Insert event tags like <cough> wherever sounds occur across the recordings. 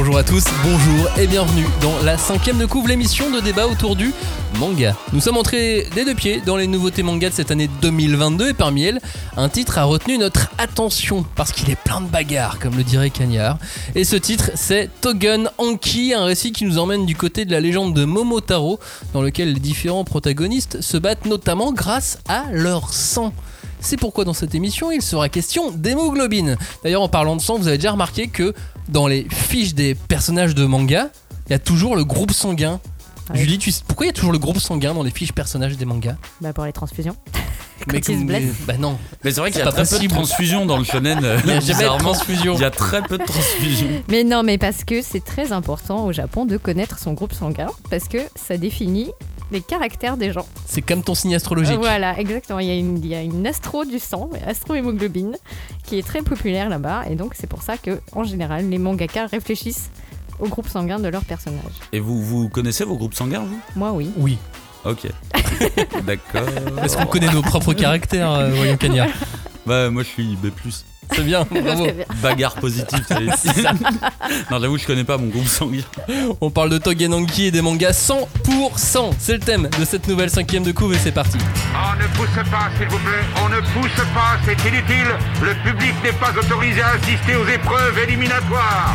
bonjour à tous, bonjour et bienvenue dans la cinquième de couvre, l'émission de débat autour du manga. Nous sommes entrés des deux pieds dans les nouveautés manga de cette année 2022 et parmi elles, un titre a retenu notre attention parce qu'il est plein de bagarres, comme le dirait Cagnard. Et ce titre, c'est Togen Anki, un récit qui nous emmène du côté de la légende de Momotaro, dans lequel les différents protagonistes se battent notamment grâce à leur sang. C'est pourquoi dans cette émission, il sera question d'hémoglobine. D'ailleurs, en parlant de sang, vous avez déjà remarqué que dans les fiches des personnages de manga, il y a toujours le groupe sanguin. Julie, tu sais- pourquoi il y a toujours le groupe sanguin dans les fiches personnages des mangas Bah pour les transfusions. <laughs> Quand Mais ils se comme- blessent. Bah non, Mais c'est vrai qu'il y a pas très peu de transfusion dans le shonen. euh, il n'y a jamais de bizarrement. transfusion. Il y a très peu de transfusion. <laughs> Mais non, mais parce que c'est très important au Japon de connaître son groupe sanguin, parce que ça définit les caractères des gens. C'est comme ton signe astrologique. Euh, Voilà, exactement. Il y, a une, il y a une astro du sang, astrohémoglobine, qui est très populaire là-bas, et donc c'est pour ça que, en général, les mangaka réfléchissent au groupe sanguin de leur personnage. Et vous, vous connaissez vos groupes sanguins, vous? Moi, oui. Oui. Ok. <laughs> D'accord. Est-ce qu'on connaît nos propres caractères, euh, voyons Cagnard Bah, moi je suis B. C'est bien, <laughs> bravo. Bien. Bagarre positive, <laughs> ça y est. Non, j'avoue, je connais pas mon groupe sanguin. On parle de Togenanki et des mangas 100%. C'est le thème de cette nouvelle cinquième de couve et c'est parti. On ne pousse pas, s'il vous plaît. On ne pousse pas, c'est inutile. Le public n'est pas autorisé à assister aux épreuves éliminatoires.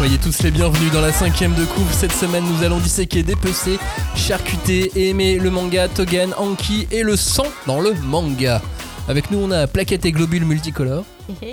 Soyez tous les bienvenus dans la cinquième de couvre. Cette semaine, nous allons disséquer, dépecer, charcuter et aimer le manga Togen Anki et le sang dans le manga. Avec nous, on a Plaquette et Globule multicolores.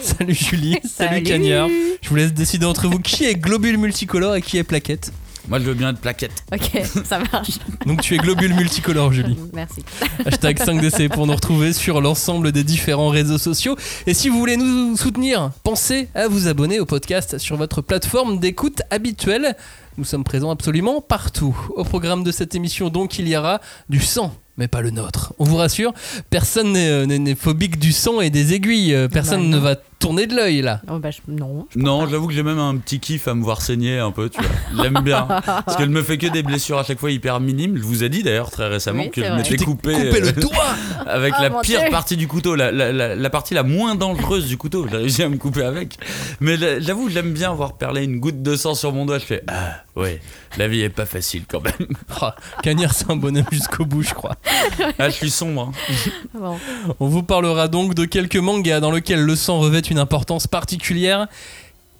Salut Julie, salut, Salut. Cagnard. Je vous laisse décider entre vous qui est Globule multicolore et qui est Plaquette? Moi, je veux bien être plaquette. Ok, ça marche. Donc tu es Globule multicolore, Julie. Merci. Hashtag 5DC pour nous retrouver sur l'ensemble des différents réseaux sociaux. Et si vous voulez nous soutenir, pensez à vous abonner au podcast sur votre plateforme d'écoute habituelle. Nous sommes présents absolument partout. Au programme de cette émission, donc, il y aura du sang. Mais pas le nôtre. On vous rassure, personne n'est euh, phobique du sang et des aiguilles. Euh, Personne Bah, ne va tourner de l'œil là. Oh, bah, je- Non. Non, j'avoue que j'ai même un petit kiff à me voir saigner un peu, tu vois. J'aime bien. <laughs> Parce qu'elle me fait que des blessures à chaque fois hyper minimes. Je vous ai dit d'ailleurs très récemment Oui, que je m'étais coupé, coupé le euh, doigt <laughs> avec Oh, la pire Dieu. partie du couteau, la, la- la- la partie la moins dangereuse du couteau. J'ai réussi à me couper avec. Mais j'avoue, j'aime bien voir perler une goutte de sang sur mon doigt. Je fais Ah, ouais, la vie est pas facile quand même. <laughs> Cagnard, c'est un bonhomme jusqu'au bout, je crois. Ah, je suis sombre. hein. Bon. On vous parlera donc de quelques mangas dans lesquels le sang revêt une importance particulière,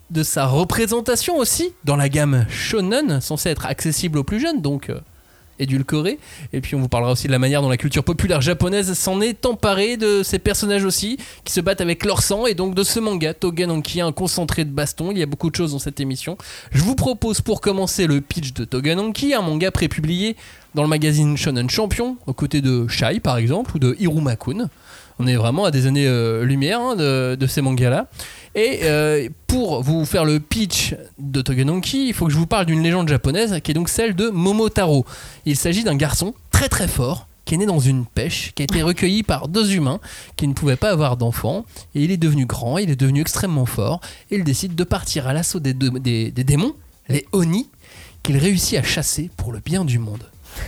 de sa représentation aussi dans la gamme shonen, censée être accessible aux plus jeunes, donc euh, édulcorée. Et puis on vous parlera aussi de la manière dont la culture populaire japonaise s'en est emparée de ces personnages aussi, qui se battent avec leur sang, et donc de ce manga, Togen Anki, un concentré de baston. Il y a beaucoup de choses dans cette émission. Je vous propose pour commencer le pitch de Togen Anki, un manga prépublié dans le magazine Shonen Champion, aux côtés de Shai par exemple, ou de Hirumakun. On est vraiment à des années-lumière de, de ces mangas-là. Et euh, pour vous faire le pitch de Togenonki, il faut que je vous parle d'une légende japonaise qui est donc celle de Momotaro. Il s'agit d'un garçon très très fort qui est né dans une pêche, qui a été recueilli par deux humains qui ne pouvaient pas avoir d'enfants. Et il est devenu grand, il est devenu extrêmement fort. Et il décide de partir à l'assaut des- des démons, les Oni, qu'il réussit à chasser pour le bien du monde.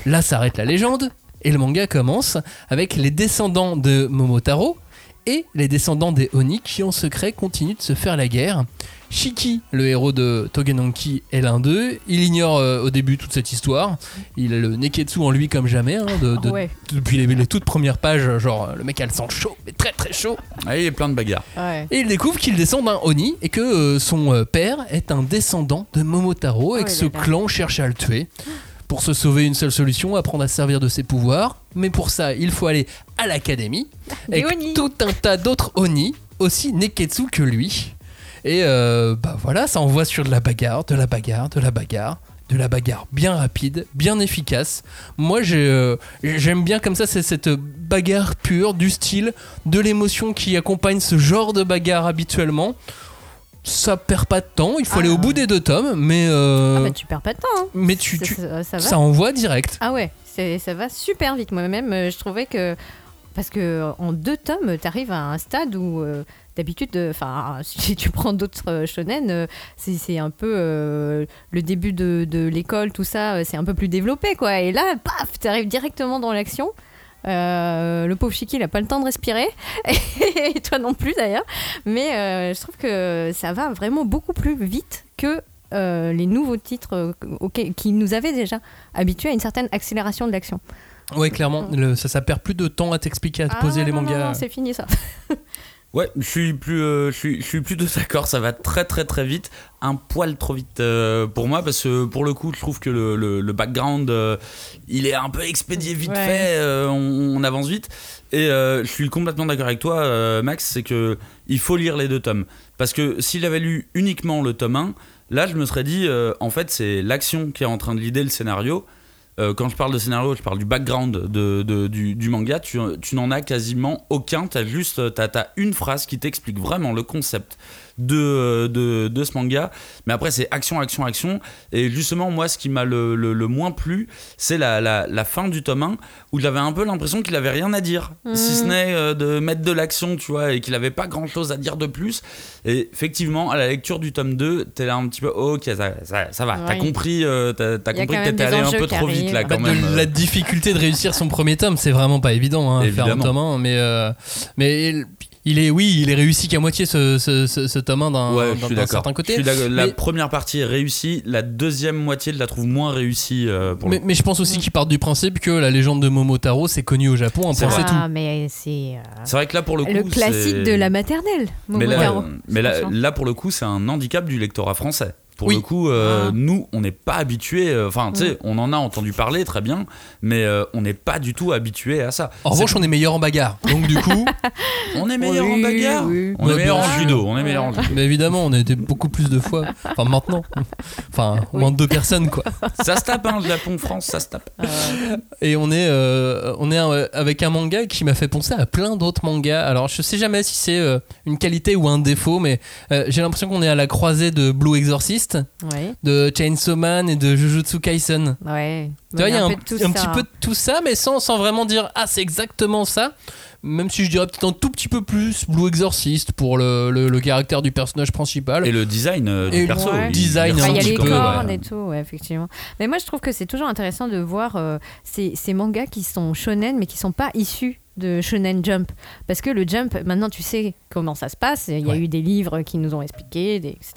Là s'arrête la légende, et le manga commence avec les descendants de Momotaro et les descendants des Oni qui en secret continuent de se faire la guerre. Shiki, le héros de Togenanki, est l'un d'eux. Il ignore euh, au début toute cette histoire. Il a le neketsu en lui comme jamais, hein, de- de- Ouais. depuis les, les toutes premières pages. Genre, le mec a le sang chaud, mais très très chaud. Ah, il y a plein de bagarres. Ouais. Et il découvre qu'il descend d'un Oni et que euh, son euh, père est un descendant de Momotaro et Oh que là ce là. clan cherche à le tuer. Pour se sauver, une seule solution, apprendre à se servir de ses pouvoirs. Mais pour ça, il faut aller à l'académie avec Oni. tout un tas d'autres Oni, aussi Neketsu que lui. Et euh, bah voilà, ça envoie sur de la bagarre, de la bagarre, de la bagarre, de la bagarre bien rapide, bien efficace. Moi, euh, j'aime bien comme ça, c'est cette bagarre pure, du style, de l'émotion qui accompagne ce genre de bagarre habituellement. Ça perd pas de temps. Il faut Ah. aller au bout des deux tomes, mais euh, Ah bah tu perds pas de temps. hein. mais tu, Ça- tu- ça, ça va. ça envoie direct. Ah ouais, ça va super vite. Moi-même, euh, je trouvais que. Parce que euh, en deux tomes, tu arrives à un stade où. euh, D'habitude, enfin, <laughs> si tu prends d'autres shonen, euh, c'est un peu euh, le début de, de l'école, tout ça, c'est un peu plus développé, quoi. Et là, paf, tu arrives directement dans l'action. Euh, le pauvre Chiki, il a pas le temps de respirer, <laughs> et toi non plus d'ailleurs. Mais euh, je trouve que ça va vraiment beaucoup plus vite que euh, les nouveaux titres qui nous avaient déjà habitués à une certaine accélération de l'action. Ouais, clairement. Le- ça, ça perd plus de temps à t'expliquer, à te poser Ah, les non, non, mangas. non, c'est fini ça. <laughs> Ouais, je suis plus, euh, je suis, je suis plutôt d'accord. Ça va très très très vite, un poil trop vite euh, pour moi parce que pour le coup, je trouve que le, le- le background, euh, il est un peu expédié vite Ouais. fait. on, on avance vite. Et je suis complètement d'accord avec toi, Max, c'est que il faut lire les deux tomes parce que s'il avait lu uniquement le tome 1, là, je me serais dit, en fait, c'est l'action qui est en train de l'idée le scénario. Euh, quand je parle de scénario, je parle du background du, manga. Tu, n'en as quasiment aucun. Tu as juste une phrase qui t'explique vraiment le concept de, de, de ce manga. Mais après, c'est action, action, action. Et justement, moi, ce qui m'a le, le- le moins plu, c'est la, la, la fin du tome 1 où j'avais un peu l'impression qu'il avait rien à dire. Si ce n'est euh, de mettre de l'action, tu vois, et qu'il avait pas grand chose à dire de plus. Et effectivement, à la lecture du tome 2, t'es là un petit peu, ok, ça, ça, ça va. T'as compris, euh, t'as, compris que t'étais allé un peu trop vite là quand même. la difficulté de réussir son premier tome, c'est vraiment pas évident hein, faire un tome 1, mais, euh, mais il- est, oui, il est réussi qu'à moitié ce, ce, ce, ce tome 1 d'un Ouais, certain Je côté. suis. La Mais- première partie est réussie, la deuxième moitié, je la trouve moins réussie euh, pour le Mais, je pense aussi qu'ils partent du principe que la légende de Momotaro, c'est connu au Japon, un C'est point tout. Ah, mais c'est euh, C'est vrai que là, pour le coup. le classique de la maternelle. Mais là, mais là, Franchement. là, pour le coup, c'est un handicap du lectorat français. Pour Oui. le coup, euh, Ah. nous, on n'est pas habitués. euh, Enfin, tu sais, Mm. on en a entendu parler très bien, mais euh, on n'est pas du tout habitué à ça. En revanche, on est meilleur en bagarre. Donc du coup, <laughs> On est meilleur Oui, en bagarre. oui. On est meilleur en sûr. judo. On est meilleur en judo. mais évidemment, on a été beaucoup plus de fois. Enfin, maintenant. <laughs> Enfin, au moins deux personnes, quoi. Ça se tape, hein, Japon, France, ça se tape. Et on est, euh, on est avec un manga qui m'a fait penser à plein d'autres mangas. Alors, je sais jamais si c'est euh, une qualité ou un défaut, mais euh, j'ai l'impression qu'on est à la croisée de Blue Exorcist, Ouais, de Chainsaw Man et de Jujutsu Kaisen. ouais. Tu vois, il y a un, petit peu de tout ça, mais sans, sans vraiment dire ah c'est exactement ça. Même si je dirais peut-être un tout petit peu plus Blue Exorcist pour le, le- le caractère du personnage principal. Et le design euh, Et du le perso. Ouais. il- design, il il y a petit les peu, cornes ouais. et tout, ouais, effectivement. Mais moi, je trouve que c'est toujours intéressant de voir euh, ces, ces mangas qui sont shonen, mais qui sont pas issus de Shonen Jump. Parce que le Jump, maintenant, tu sais comment ça se passe. Il y a Ouais. eu des livres qui nous ont expliqué, des- etc.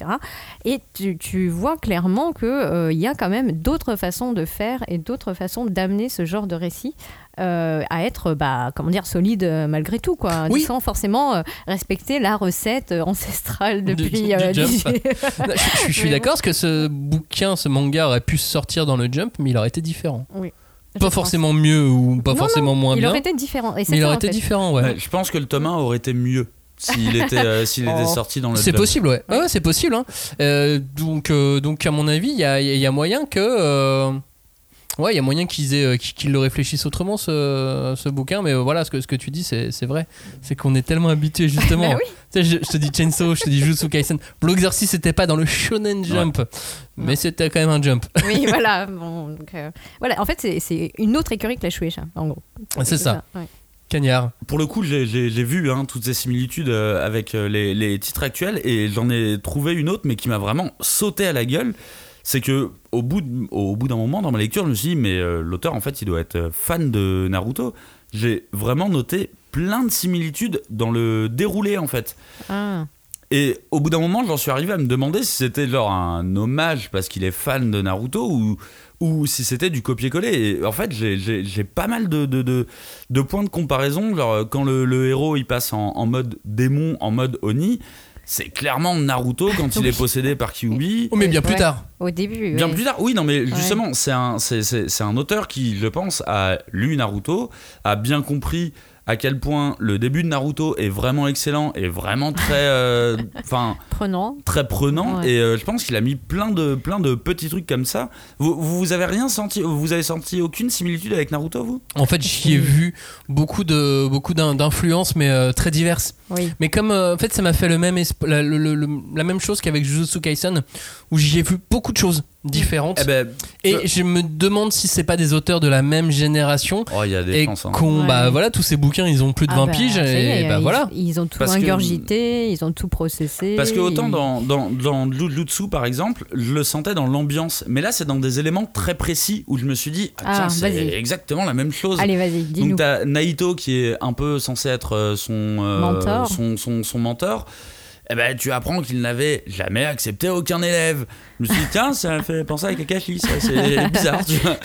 Et tu, tu vois clairement qu'il y a quand même d'autres façons de faire et d'autres façons d'amener ce genre de récit euh, à être, bah, comment dire, solide euh, malgré tout, quoi. Oui. Sans forcément euh, respecter la recette euh, ancestrale depuis... du euh, Jump. <laughs> je, je- je suis d'accord parce que ce bouquin, ce manga aurait pu sortir dans le Jump, mais il aurait été différent. Je Pas pense. forcément mieux ou pas Non, forcément moins il bien, aurait été différent. Et mais il ça, aurait été fait. différent, ouais. Ouais, je pense que le tome 1 aurait été mieux s'il était, euh, <laughs> s'il était Oh. sorti dans le C'est possible, ouais. Ouais, ouais, c'est possible. hein. Euh, donc, euh, donc, à mon avis, il y a, il y a moyen que. Ouais, il y a moyen qu'ils aient, euh, qu'ils qu'ils le réfléchissent autrement ce, ce bouquin, mais euh, voilà, ce que, ce que tu dis, c'est c'est vrai. C'est qu'on est tellement habitué justement. <laughs> Bah oui. Tu sais, je, je te dis Chainsaw, je te dis Jujutsu Kaisen. Blue Exorcist, c'était pas dans le Shonen Jump, mais c'était quand même un jump. Oui, <laughs> voilà. Bon, donc, euh, voilà. En fait, c'est- c'est une autre écurie que la Shueisha, en gros. C'est ça. ouais. Cagnard. Pour le coup, j'ai- j'ai j'ai vu hein, toutes ces similitudes euh, avec les, les titres actuels et j'en ai trouvé une autre, mais qui m'a vraiment sauté à la gueule. C'est que au bout de- au bout d'un moment dans ma lecture, je me suis dit mais euh, l'auteur en fait, il doit être euh, fan de Naruto. J'ai vraiment noté plein de similitudes dans le déroulé en fait. Ah. Et au bout d'un moment, j'en suis arrivé à me demander si c'était genre un hommage parce qu'il est fan de Naruto ou, ou si c'était du copier-coller. Et en fait, j'ai- j'ai j'ai pas mal de, de, de, de points de comparaison. Genre, quand le, le héros il passe en, en mode démon, en mode Oni, c'est clairement Naruto quand il <laughs> est possédé par Kyuubi. Oh, mais bien plus Ouais. tard. Au début. Bien ouais. plus tard, oui, non, mais justement, c'est un, c'est, c'est- c'est un auteur qui, je pense, a lu Naruto, a bien compris à quel point le début de Naruto est vraiment excellent et vraiment très, euh, <laughs> enfin, Prenant. très prenant. Ouais. Et euh, je pense qu'il a mis plein de, plein de petits trucs comme ça. Vous, vous avez rien senti, vous avez senti aucune similitude avec Naruto, vous? En fait, j'y ai vu beaucoup de beaucoup d'in- d'influences, mais euh, très diverses. Oui. Mais comme euh, en fait, ça m'a fait le même la, le- le- le- la même chose qu'avec Jujutsu Kaisen, où j'y ai vu beaucoup de choses différentes. Eh ben, Et je me demande si c'est pas des auteurs de la même génération. oh, il y a des Et chances. hein. Ouais. bah voilà, tous ces bouquins, ils ont plus de Ah 20 bah, piges, et bah ils, voilà. Ils ont tout Parce que- ingurgité, ils ont tout processé. Parce que autant ils- dans, dans, dans Jujutsu par exemple, je le sentais dans l'ambiance, mais là c'est dans des éléments très précis où je me suis dit, ah, Ah, tiens, c'est vas-y. exactement la même chose. Allez, vas-y, dis-nous. Donc t'as Naito qui est un peu censé être euh, son, euh, Mentor. son, son, son mentor. Eh ben, tu apprends qu'il n'avait jamais accepté aucun élève. Je me suis dit, tiens, ça me fait penser à Kakashi, ça, c'est <laughs> bizarre. tu vois.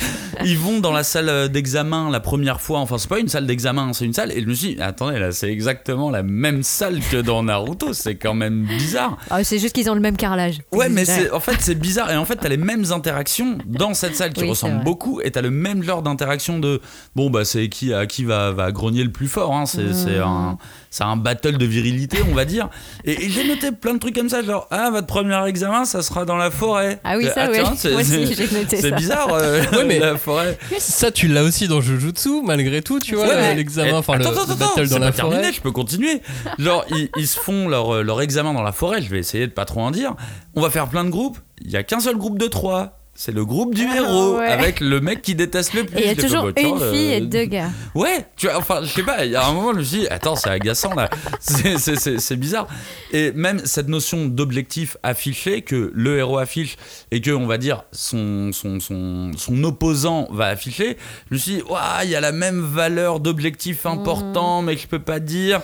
Ils vont dans la salle d'examen la première fois, enfin, c'est pas une salle d'examen, c'est une salle, et je me suis dit, attendez, là, c'est exactement la même salle que dans Naruto, c'est quand même bizarre. Ah, c'est juste qu'ils ont le même carrelage. Ouais, mais en fait, c'est bizarre. Et en fait, t'as les mêmes interactions dans cette salle qui Oui, ressemblent beaucoup. Et t'as le même genre d'interaction de bon, bah, c'est qui, à qui va, va grogner le plus fort. Hein. C'est, Mmh. c'est, un, c'est un battle de virilité, on va dire. Et, et j'ai noté plein de trucs comme ça. Genre, ah, votre premier examen, ça sera dans la forêt. Ah oui, Et, ça, ouais. tiens, c'est, Moi aussi, j'ai noté c'est bizarre, euh, <laughs> Ouais, mais- la forêt. Ça, tu l'as aussi dans Jujutsu, malgré tout, tu vois, Ouais, l'examen, enfin le, attends, le attends, battle attends, dans la pas terminé, forêt. je peux continuer. Genre, ils, ils se font leur, euh, leur examen dans la forêt, je vais essayer de pas trop en dire. On va faire plein de groupes, il y a qu'un seul groupe de trois. C'est le groupe du Ah, héros, ouais. avec le mec qui déteste le <laughs> plus. Et il y a toujours une fille et deux gars. Ouais, tu vois, enfin, je sais pas, il y a un moment, je me suis dit, attends, c'est agaçant là, <laughs> c'est- bizarre. Et même cette notion d'objectif affiché, que le héros affiche et que, on va dire, son, son, son, son opposant va afficher, je me suis dit, Ouah, il y a la même valeur d'objectif important, mais que je peux pas dire.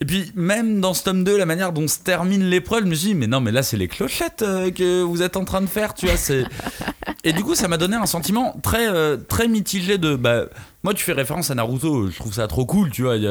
Et puis, même dans ce tome 2, la manière dont se termine l'épreuve, je me suis dit, mais non, mais là, c'est les clochettes euh, que vous êtes en train de faire, tu vois. c'est <laughs> Et du coup, ça m'a donné un sentiment très, euh, très mitigé de. Bah, moi, tu fais référence à Naruto, je trouve ça trop cool, tu vois, il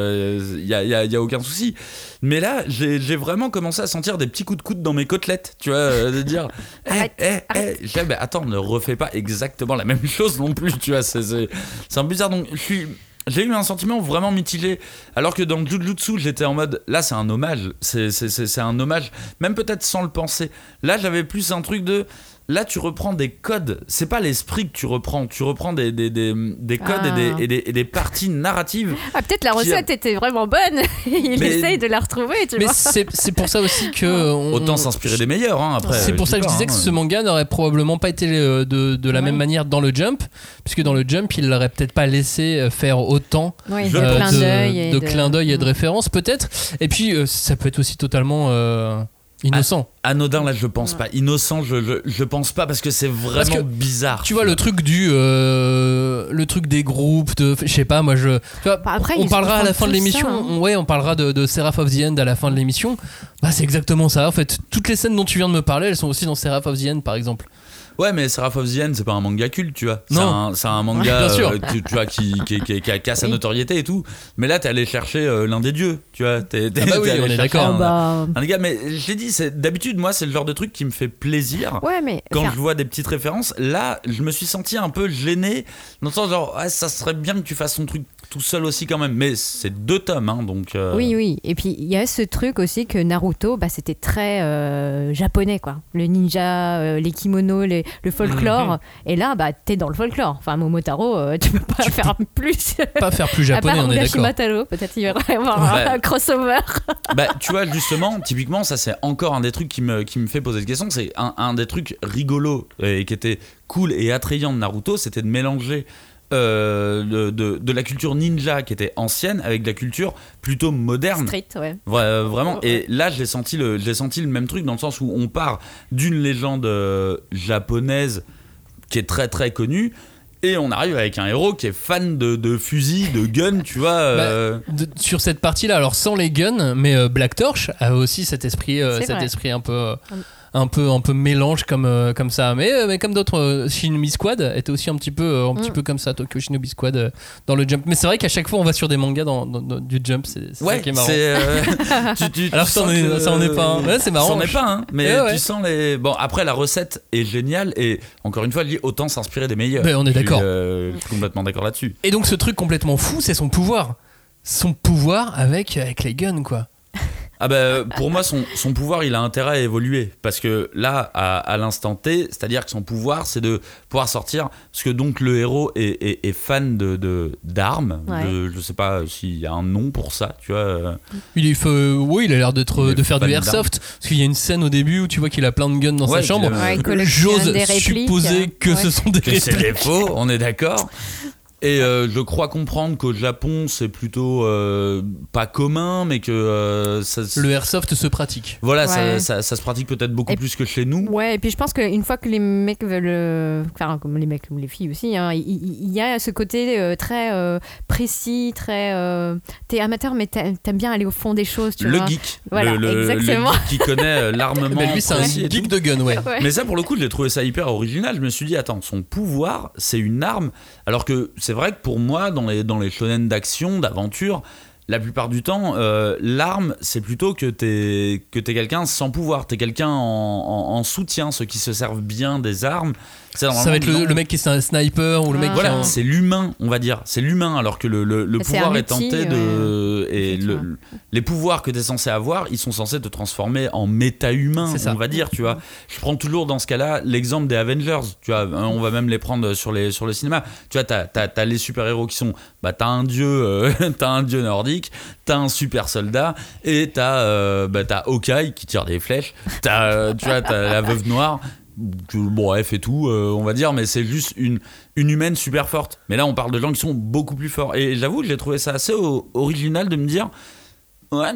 y a, y a- y aucun souci. Mais là, j'ai j'ai vraiment commencé à sentir des petits coups de coude dans mes côtelettes, tu vois, euh, de dire, <laughs> eh, eh, eh, je dis, bah, attends, ne refais pas exactement la même <laughs> chose non plus, tu vois, c'est c'est- c'est un bizarre. Donc, je suis. J'ai eu un sentiment vraiment mitigé, alors que dans Jujutsu, j'étais en mode, là c'est un hommage, c'est un hommage, même peut-être sans le penser. Là j'avais plus un truc de, là tu reprends des codes, c'est pas l'esprit que tu reprends, tu reprends des, des, des, des codes Ah. et, des, et, des, et des parties narratives. Ah, peut-être la a- recette était vraiment bonne. <laughs> Il Mais- essaye de la retrouver, tu Mais vois. c'est c'est pour ça aussi que. on- Autant s'inspirer des meilleurs, hein, après. C'est pour ça que je dis disais que hein. ce manga n'aurait probablement pas été euh, de, de la Ouais. même manière dans le Jump, puisque dans le Jump, il l'aurait peut-être pas laissé euh, faire autant de euh, clin de, d'œil et de de- clins d'œil et de Mm. références, peut-être. Et puis, euh, ça peut être aussi totalement euh, innocent. Anodin, là je pense pas. Innocent, je, je, je pense pas parce que c'est vraiment que, bizarre. tu vois, le truc du. euh, le truc des groupes, de. Je sais pas, moi, je. tu vois, Bah, après, on parlera à la fin de l'émission. hein. on- Ouais, on parlera de, de Seraph of the End à la fin de l'émission. Bah, c'est exactement ça. En fait, toutes les scènes dont tu viens de me parler, elles sont aussi dans Seraph of the End, par exemple. Ouais, mais Seraph of the End, c'est pas un manga culte, tu vois. C'est Non. un, c'est un manga <laughs> euh, tu, tu vois, qui, qui, qui, qui a, qui a sa notoriété et tout. Mais là, t'es allé chercher euh, l'un des dieux, tu vois. T'es, Ah bah oui, on est d'accord. un- Ah bah, Un gars, mais je l'ai dit, c'est, d'habitude, moi, c'est le genre de truc qui me fait plaisir. ouais, mais Quand enfin, je vois des petites références, là, je me suis senti un peu gêné. Dans le sens, genre, ouais, ça serait bien que tu fasses ton truc tout seul aussi, quand même. Mais c'est deux tomes, hein, donc. euh, Oui, oui. Et puis, il y a ce truc aussi que Naruto, bah, c'était très euh, japonais, quoi. Le ninja, euh, les kimonos, les- le folklore. Mhm. Et là, bah, t'es dans le folklore. Enfin, Momotaro, euh, tu peux pas faire plus. Pas faire plus <laughs> à japonais, part on est d'accord. Peut-être il va y avoir un crossover. Bah, tu vois, justement, typiquement, ça c'est encore un des trucs qui me, qui me fait poser des questions. C'est un, un des trucs rigolos et qui était cool et attrayant de Naruto, c'était de mélanger euh, de, de- de la culture ninja qui était ancienne avec de la culture plutôt moderne. Street, ouais. Vra- euh, vraiment. Et là, j'ai senti, le, j'ai senti le même truc dans le sens où on part d'une légende euh, japonaise qui est très très connue. Et on arrive avec un héros qui est fan de, de fusils, de guns, tu vois. <laughs> euh, De- sur cette partie-là, alors sans les guns, mais euh, Black Torch a aussi cet esprit, euh, cet vrai. esprit un peu. Un peu, un peu mélange comme, euh, comme ça. Mais, euh, mais comme d'autres, euh, Shinobi Squad était aussi un petit peu, euh, un petit Mm. peu comme ça, Tokyo Shinobi Squad euh, dans le Jump. Mais c'est vrai qu'à chaque fois, on va sur des mangas dans, dans- dans- du Jump, c'est c'est ça Ouais, qui est marrant. c'est. euh, <laughs> tu- tu- Alors tu ça en sens est- que- ça en est pas un. Ouais, c'est marrant. Ça en est pas un, mais Ouais, ouais. tu sens les. Bon, après, la recette est géniale et encore une fois, autant s'inspirer des meilleurs. Ben, on est d'accord. euh, je suis complètement d'accord là-dessus. Et donc ce truc complètement fou, c'est son pouvoir. son pouvoir avec, avec les guns, quoi. Ah bah, pour moi, son, son pouvoir, il a intérêt à évoluer. Parce que là, à, à l'instant T, c'est-à-dire que son pouvoir, c'est de pouvoir sortir. Parce que donc le héros est, est- est fan de de- d'armes. Ouais. de- je sais pas s'il y a un nom pour ça, tu vois. euh. Il est, euh, oui, il a l'air d'être, de faire du airsoft. Parce qu'il y a une scène au début où tu vois qu'il a plein de guns dans Ouais, sa chambre. Ouais, J'ose répliques. supposer que Ouais. ce sont des que c'est répliques. des faux, on est d'accord. <laughs> Et euh, je crois comprendre qu'au Japon, c'est plutôt euh, pas commun, mais que euh, ça, se- Le airsoft se pratique. voilà, ça, Ouais. ça- ça se pratique peut-être beaucoup Et- plus que chez nous. Ouais, et puis je pense qu'une fois que les mecs veulent. euh, Enfin, comme les mecs ou les filles aussi, hein, il il- il y, a ce côté euh, très euh, précis, très. euh, T'es amateur, mais t'a- t'aimes bien aller au fond des choses, tu Le vois. geek, Voilà, le, le- le exactement. geek qui connaît euh, l'armement. <laughs> Lui, c'est un précis et geek tout. de gun, ouais. Ouais. Mais ça, pour le coup, j'ai trouvé ça hyper original. Je me suis dit, attends, son pouvoir, c'est une arme. Alors que c'est vrai que pour moi, dans les, dans shonen d'action, d'aventure, la plupart du temps, euh, l'arme, c'est plutôt que t'es que t'es quelqu'un sans pouvoir. T'es quelqu'un en, en- en soutien. Ceux qui se servent bien des armes, Ça va être le, mec qui est un sniper ou le mec Ah. qui Voilà, un- c'est l'humain, on va dire. C'est l'humain, alors que le, le- pouvoir est outil, tenté de. Et les pouvoirs que tu es censé avoir, ils sont censés te transformer en méta-humain, C'est ça. on va dire, tu vois. Je prends toujours dans ce cas-là l'exemple des Avengers, tu vois. hein, On va même les prendre sur, les, sur le cinéma. Tu vois, t'as as, les super-héros qui sont. Bah, t'as un dieu, euh, <laughs> t'as un dieu nordique, t'as un super soldat, et t'as euh, bah, t'as Hawkeye qui tire des flèches, t'as, euh, tu vois, t'as la veuve noire bref et tout, euh, on va dire, mais c'est juste une, une humaine super forte. Mais là, on parle de gens qui sont beaucoup plus forts. Et j'avoue que j'ai trouvé ça assez original de me dire, ouais,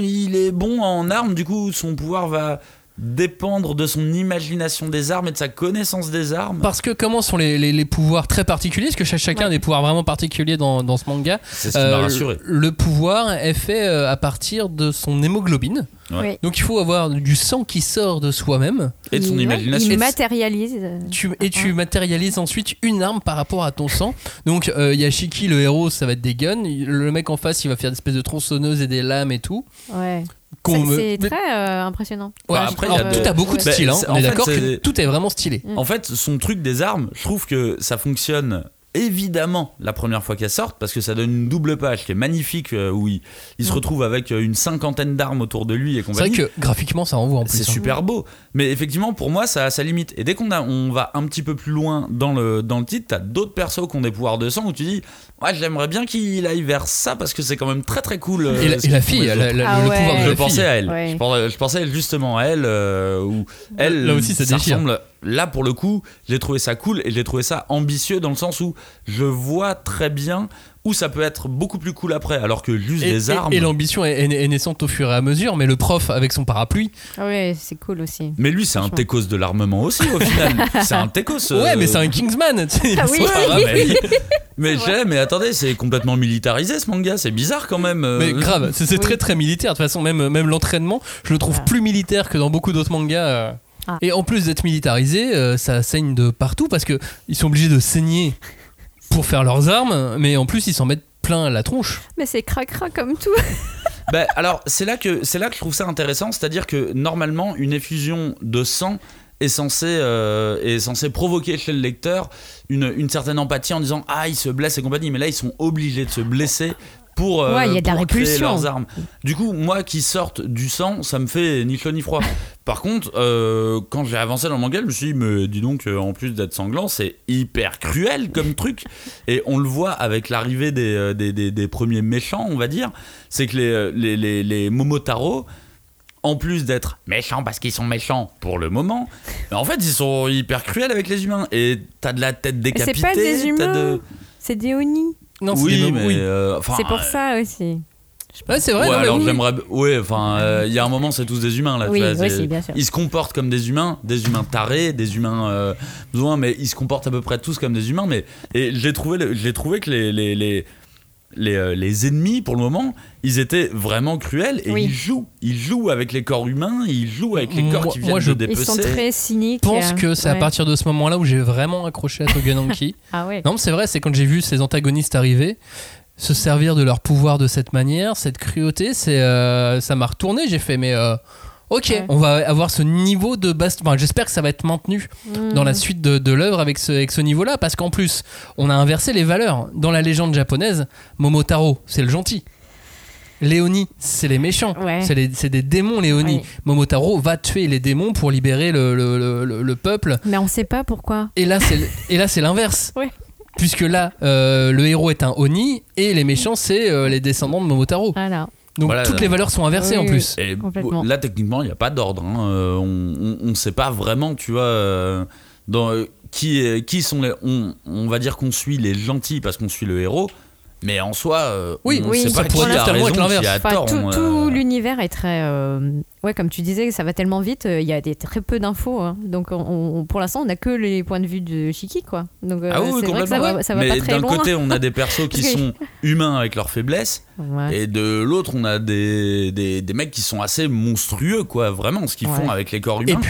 il est bon en armes, du coup, son pouvoir va dépendre de son imagination des armes et de sa connaissance des armes. Parce que comment sont les, les- les pouvoirs très particuliers? Parce que chaque- chacun a des pouvoirs vraiment particuliers dans, dans ce manga. C'est ce qui m'a Euh, rassuré. Le pouvoir est fait euh, à partir de son hémoglobine. Ouais. Oui. Donc il faut avoir du sang qui sort de soi-même. Et de son Il- imagination. Il matérialise. euh, Tu, et tu matérialises ensuite une arme par rapport à ton sang. Donc euh, Yashiki, le héros, ça va être des guns. Le mec en face, il va faire des espèces de tronçonneuses et des lames et tout. Ouais. Qu'on C'est me- c'est mais- très euh, impressionnant. Ouais, Bah, après, a euh, tout a beaucoup de Bah, style, hein. on est d'accord que tout est vraiment stylé. En fait, son truc des armes, je trouve que ça fonctionne évidemment la première fois qu'elle sortent parce que ça donne une double page qui est magnifique euh, où il, il se retrouve avec une cinquantaine d'armes autour de lui et C'est vrai compagnie. que graphiquement, ça envoie en plus. C'est hein. super beau, mais effectivement pour moi ça a sa limite. Et dès qu'on on va un petit peu plus loin dans le dans le titre, t'as d'autres persos qui ont des pouvoirs de sang où tu dis, ouais j'aimerais bien qu'il aille vers ça parce que c'est quand même très très cool. euh, Et la, et fille, la- la- Ah le ouais. pouvoir de Je la pensais fille. à elle. Ouais. Je, pensais, je pensais justement à elle. euh, où elle, Là aussi, ça déchire. ressemble. Là, pour le coup, j'ai trouvé ça cool et j'ai trouvé ça ambitieux dans le sens où je vois très bien où ça peut être beaucoup plus cool après, alors que juste Et, des armes. et l'ambition est, est- est naissante au fur et à mesure, mais le prof avec son parapluie. Ah ouais, c'est cool aussi. mais lui, c'est un techos de l'armement aussi, au final. <laughs> c'est un techos. euh, Ouais, mais c'est un Kingsman. Ah oui. Mais, mais, <laughs> j'ai- mais attendez, c'est complètement militarisé ce manga, c'est bizarre quand même. euh. Mais grave, c'est c'est Oui. très très militaire. De toute façon, même, même l'entraînement, je le trouve Ah. plus militaire que dans beaucoup d'autres mangas. euh. Ah. Et en plus d'être militarisé, ça saigne de partout parce que ils sont obligés de saigner pour faire leurs armes, mais en plus ils s'en mettent plein la tronche. Mais c'est cracra comme tout. <laughs> Bah, alors, c'est là, que, c'est là que je trouve ça intéressant, c'est-à-dire que normalement, une effusion de sang est censée, euh, est censée provoquer chez le lecteur une, une certaine empathie en disant Ah, il se blesse et compagnie, mais là, ils sont obligés de se blesser. Pour, euh, Ouais, y a de la répulsion. leurs armes. Du coup, moi qui sorte du sang, ça me fait ni chaud ni froid. <laughs> Par contre, euh, quand j'ai avancé dans le manga, je me suis dit, mais dis donc, euh, en plus d'être sanglant, c'est hyper cruel comme truc. Et on le voit avec l'arrivée des, euh, des, des- des premiers méchants, on va dire. C'est que les, les, les, les Momotaro, en plus d'être méchants parce qu'ils sont méchants pour le moment, en fait, ils sont hyper cruels avec les humains. Et t'as de la tête décapitée. c'est pas des humains. de- C'est des Oni. Non, Oui, des- mais. oui. euh, c'est pour ça aussi. Ouais, c'est vrai. Ouais, non, alors oui, j'aimerais. Ouais, enfin, euh, il y a un moment, c'est tous des humains là. tu Oui, vois, oui, bien sûr. Ils se comportent comme des humains, des humains tarés, des humains euh, besoin, mais ils se comportent à peu près tous comme des humains. Mais et j'ai trouvé, j'ai trouvé que les les, les les, euh, les ennemis, pour le moment, ils étaient vraiment cruels et Oui. ils jouent. Ils jouent avec les corps humains, ils jouent avec les corps Moi- qui viennent moi, je- de Ils sont dépecer. très cyniques. Je pense que c'est à partir de ce moment-là où j'ai vraiment accroché à Togenanki. <laughs> Ah ouais. non, mais c'est vrai, c'est quand j'ai vu ces antagonistes arriver, se servir de leur pouvoir de cette manière, cette cruauté, c'est euh, ça m'a retourné. J'ai fait, mais euh, Ok, Ouais. on va avoir ce niveau de baston. Enfin, j'espère que ça va être maintenu Mm. dans la suite de, de l'œuvre avec ce, avec ce niveau-là, parce qu'en plus, on a inversé les valeurs. Dans la légende japonaise, Momotaro, c'est le gentil. Léonie, c'est les méchants. Ouais. C'est des démons, Léonie. Ouais. Momotaro va tuer les démons pour libérer le, le- le- le- le peuple. Mais on sait pas pourquoi. Et là, c'est et là, c'est l'inverse. <laughs> Ouais. Puisque là, euh, le héros est un Oni et les méchants, c'est euh, les descendants de Momotaro. Voilà. Donc Voilà, toutes là. les valeurs sont inversées Oui, en plus. Et là, techniquement, il n'y a pas d'ordre. hein. Euh, on ne sait pas vraiment, tu vois, euh, dans, euh, qui, qui sont les. On, on va dire qu'on suit les gentils parce qu'on suit le héros. Mais en soi, euh, Oui, on oui, sait pas pourrait qui a totalement raison, être l'inverse. qui a Enfin, tort. tout, on, tout euh, l'univers est très. euh, ouais, comme tu disais, ça va tellement vite, euh, il y a des, très peu d'infos. hein. Donc, on, on- pour l'instant, on n'a que les points de vue de Shiki, quoi. Donc, euh, Ah oui, c'est vrai que ça complètement. va, ça va Mais pas très d'un loin. côté, on a des persos <laughs> qui sont humains avec leurs faiblesses, Ouais. et de l'autre, on a des, des, des mecs qui sont assez monstrueux, quoi, vraiment, ce qu'ils Ouais. font avec les corps Et humains.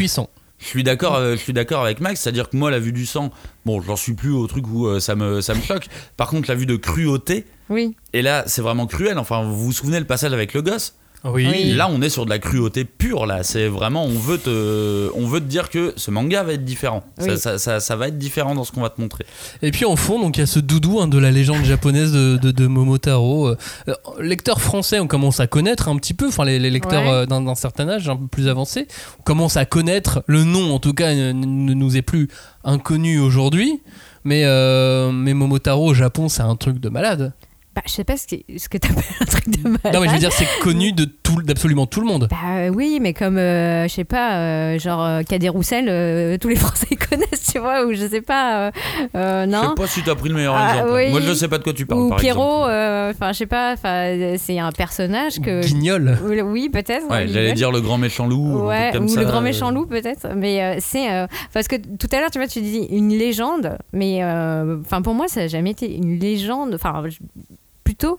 Je suis d'accord, euh, je suis d'accord avec Max, c'est-à-dire que moi, la vue du sang, bon, j'en suis plus au truc où euh, ça me, ça me choque. Par contre, la vue de cruauté, Oui. et là, c'est vraiment cruel. Enfin, vous vous souvenez le passage avec le gosse? Oui. Oui. Là, on est sur de la cruauté pure. Là, c'est vraiment, on veut te, on veut te dire que ce manga va être différent. Ça, Oui. ça, ça- ça va être différent dans ce qu'on va te montrer. Et puis en fond, donc il y a ce doudou hein, de la légende japonaise de, de, de Momotaro. Euh, euh, lecteurs français, on commence à connaître un petit peu, enfin les, les lecteurs Ouais. euh, d'un d'un certain âge, un peu plus avancé, on commence à connaître le nom. En tout cas, ne, ne nous est plus inconnu aujourd'hui. Mais, euh, mais Momotaro au Japon, c'est un truc de malade. Bah, je sais pas ce que, ce que t'appelles <laughs> un truc de malade. Non, mais je veux dire, c'est connu de tout, d'absolument tout le monde. Bah euh, oui, mais comme, euh, je sais pas, euh, genre euh, Cadet Roussel, euh, tous les <laughs> Français connaissent, tu vois, ou je sais pas, euh, euh, Je sais non pas si t'as pris le meilleur Ah, exemple. oui. Moi, je sais pas de quoi tu parles. Ou par Pierrot, exemple. euh, enfin, je sais pas, enfin, c'est un personnage que. Guignol. Ou- Oui, peut-être. Ouais, j'allais dire le grand méchant loup. Ouais, ou ça, le grand euh, méchant loup peut-être, mais euh, c'est euh, parce que tout à l'heure tu vois tu dis une légende, mais euh, enfin pour moi ça n'a jamais été une légende, enfin je- plutôt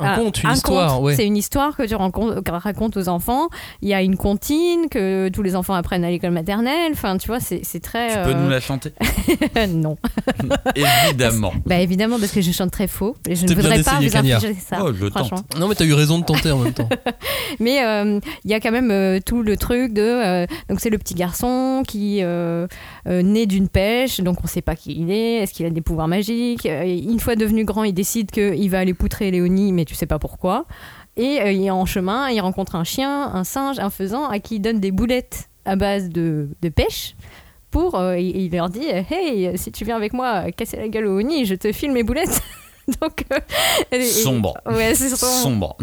Un ah, conte, une un histoire, conte. ouais. C'est une histoire que tu racontes aux enfants. Il y a une comptine que tous les enfants apprennent à l'école maternelle. Enfin, tu vois, c'est c'est très. Tu peux euh, nous la chanter? <laughs> Non. <laughs> Évidemment. Bah évidemment parce que je chante très faux. Et je ne voudrais pas vous infliger ça. Oh, je franchement. tente. Non, mais t'as eu raison de tenter en même temps. <laughs> Mais euh, il y a quand même euh, tout le truc de. euh, donc, c'est le petit garçon qui euh, euh, naît d'une pêche, donc on ne sait pas qui il est, est-ce qu'il a des pouvoirs magiques? Euh, une fois devenu grand, il décide qu'il va aller poutrer Léonie, mais tu sais pas pourquoi. Et euh, il est en chemin, il rencontre un chien, un singe, un faisan, à qui il donne des boulettes à base de, de pêche. Pour, euh, il, il leur dit Hey, si tu viens avec moi casser la gueule au Oni, je te file mes boulettes. <laughs> donc, euh, et- Sombre. Ouais, c'est sombre. Sombre.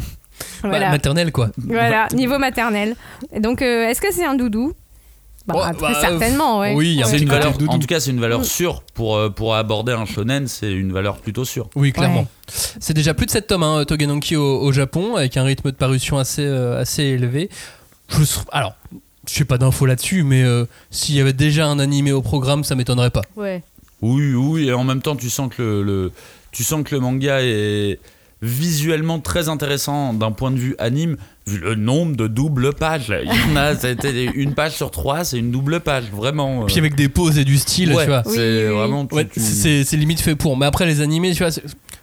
Voilà. Bah, maternelle, quoi. Voilà, niveau maternel. Et Donc, euh, est-ce que c'est un doudou? Bah, Ouais, très bah, certainement, ouais. oui, C'est une valeur, en tout cas, c'est une valeur Mm. sûre pour, euh, pour aborder un shonen. C'est une valeur plutôt sûre. Oui, clairement. Ouais. C'est déjà plus de 7 tomes, hein, Togenanki au, au Japon, avec un rythme de parution assez, euh, assez élevé. Je, alors, je sais pas d'infos là-dessus, mais euh, s'il y avait déjà un animé au programme, ça m'étonnerait pas. Ouais. Oui, oui, et en même temps, tu sens que le, le- tu sens que le manga est visuellement très intéressant d'un point de vue anime, vu le nombre de doubles pages. Il y en a, c'était une page sur trois, c'est une double page, vraiment. euh. Puis avec des poses et du style, Ouais, tu vois. c'est Oui, vraiment. Ouais, tu- c'est limite fait pour. Mais après, les animés, tu vois,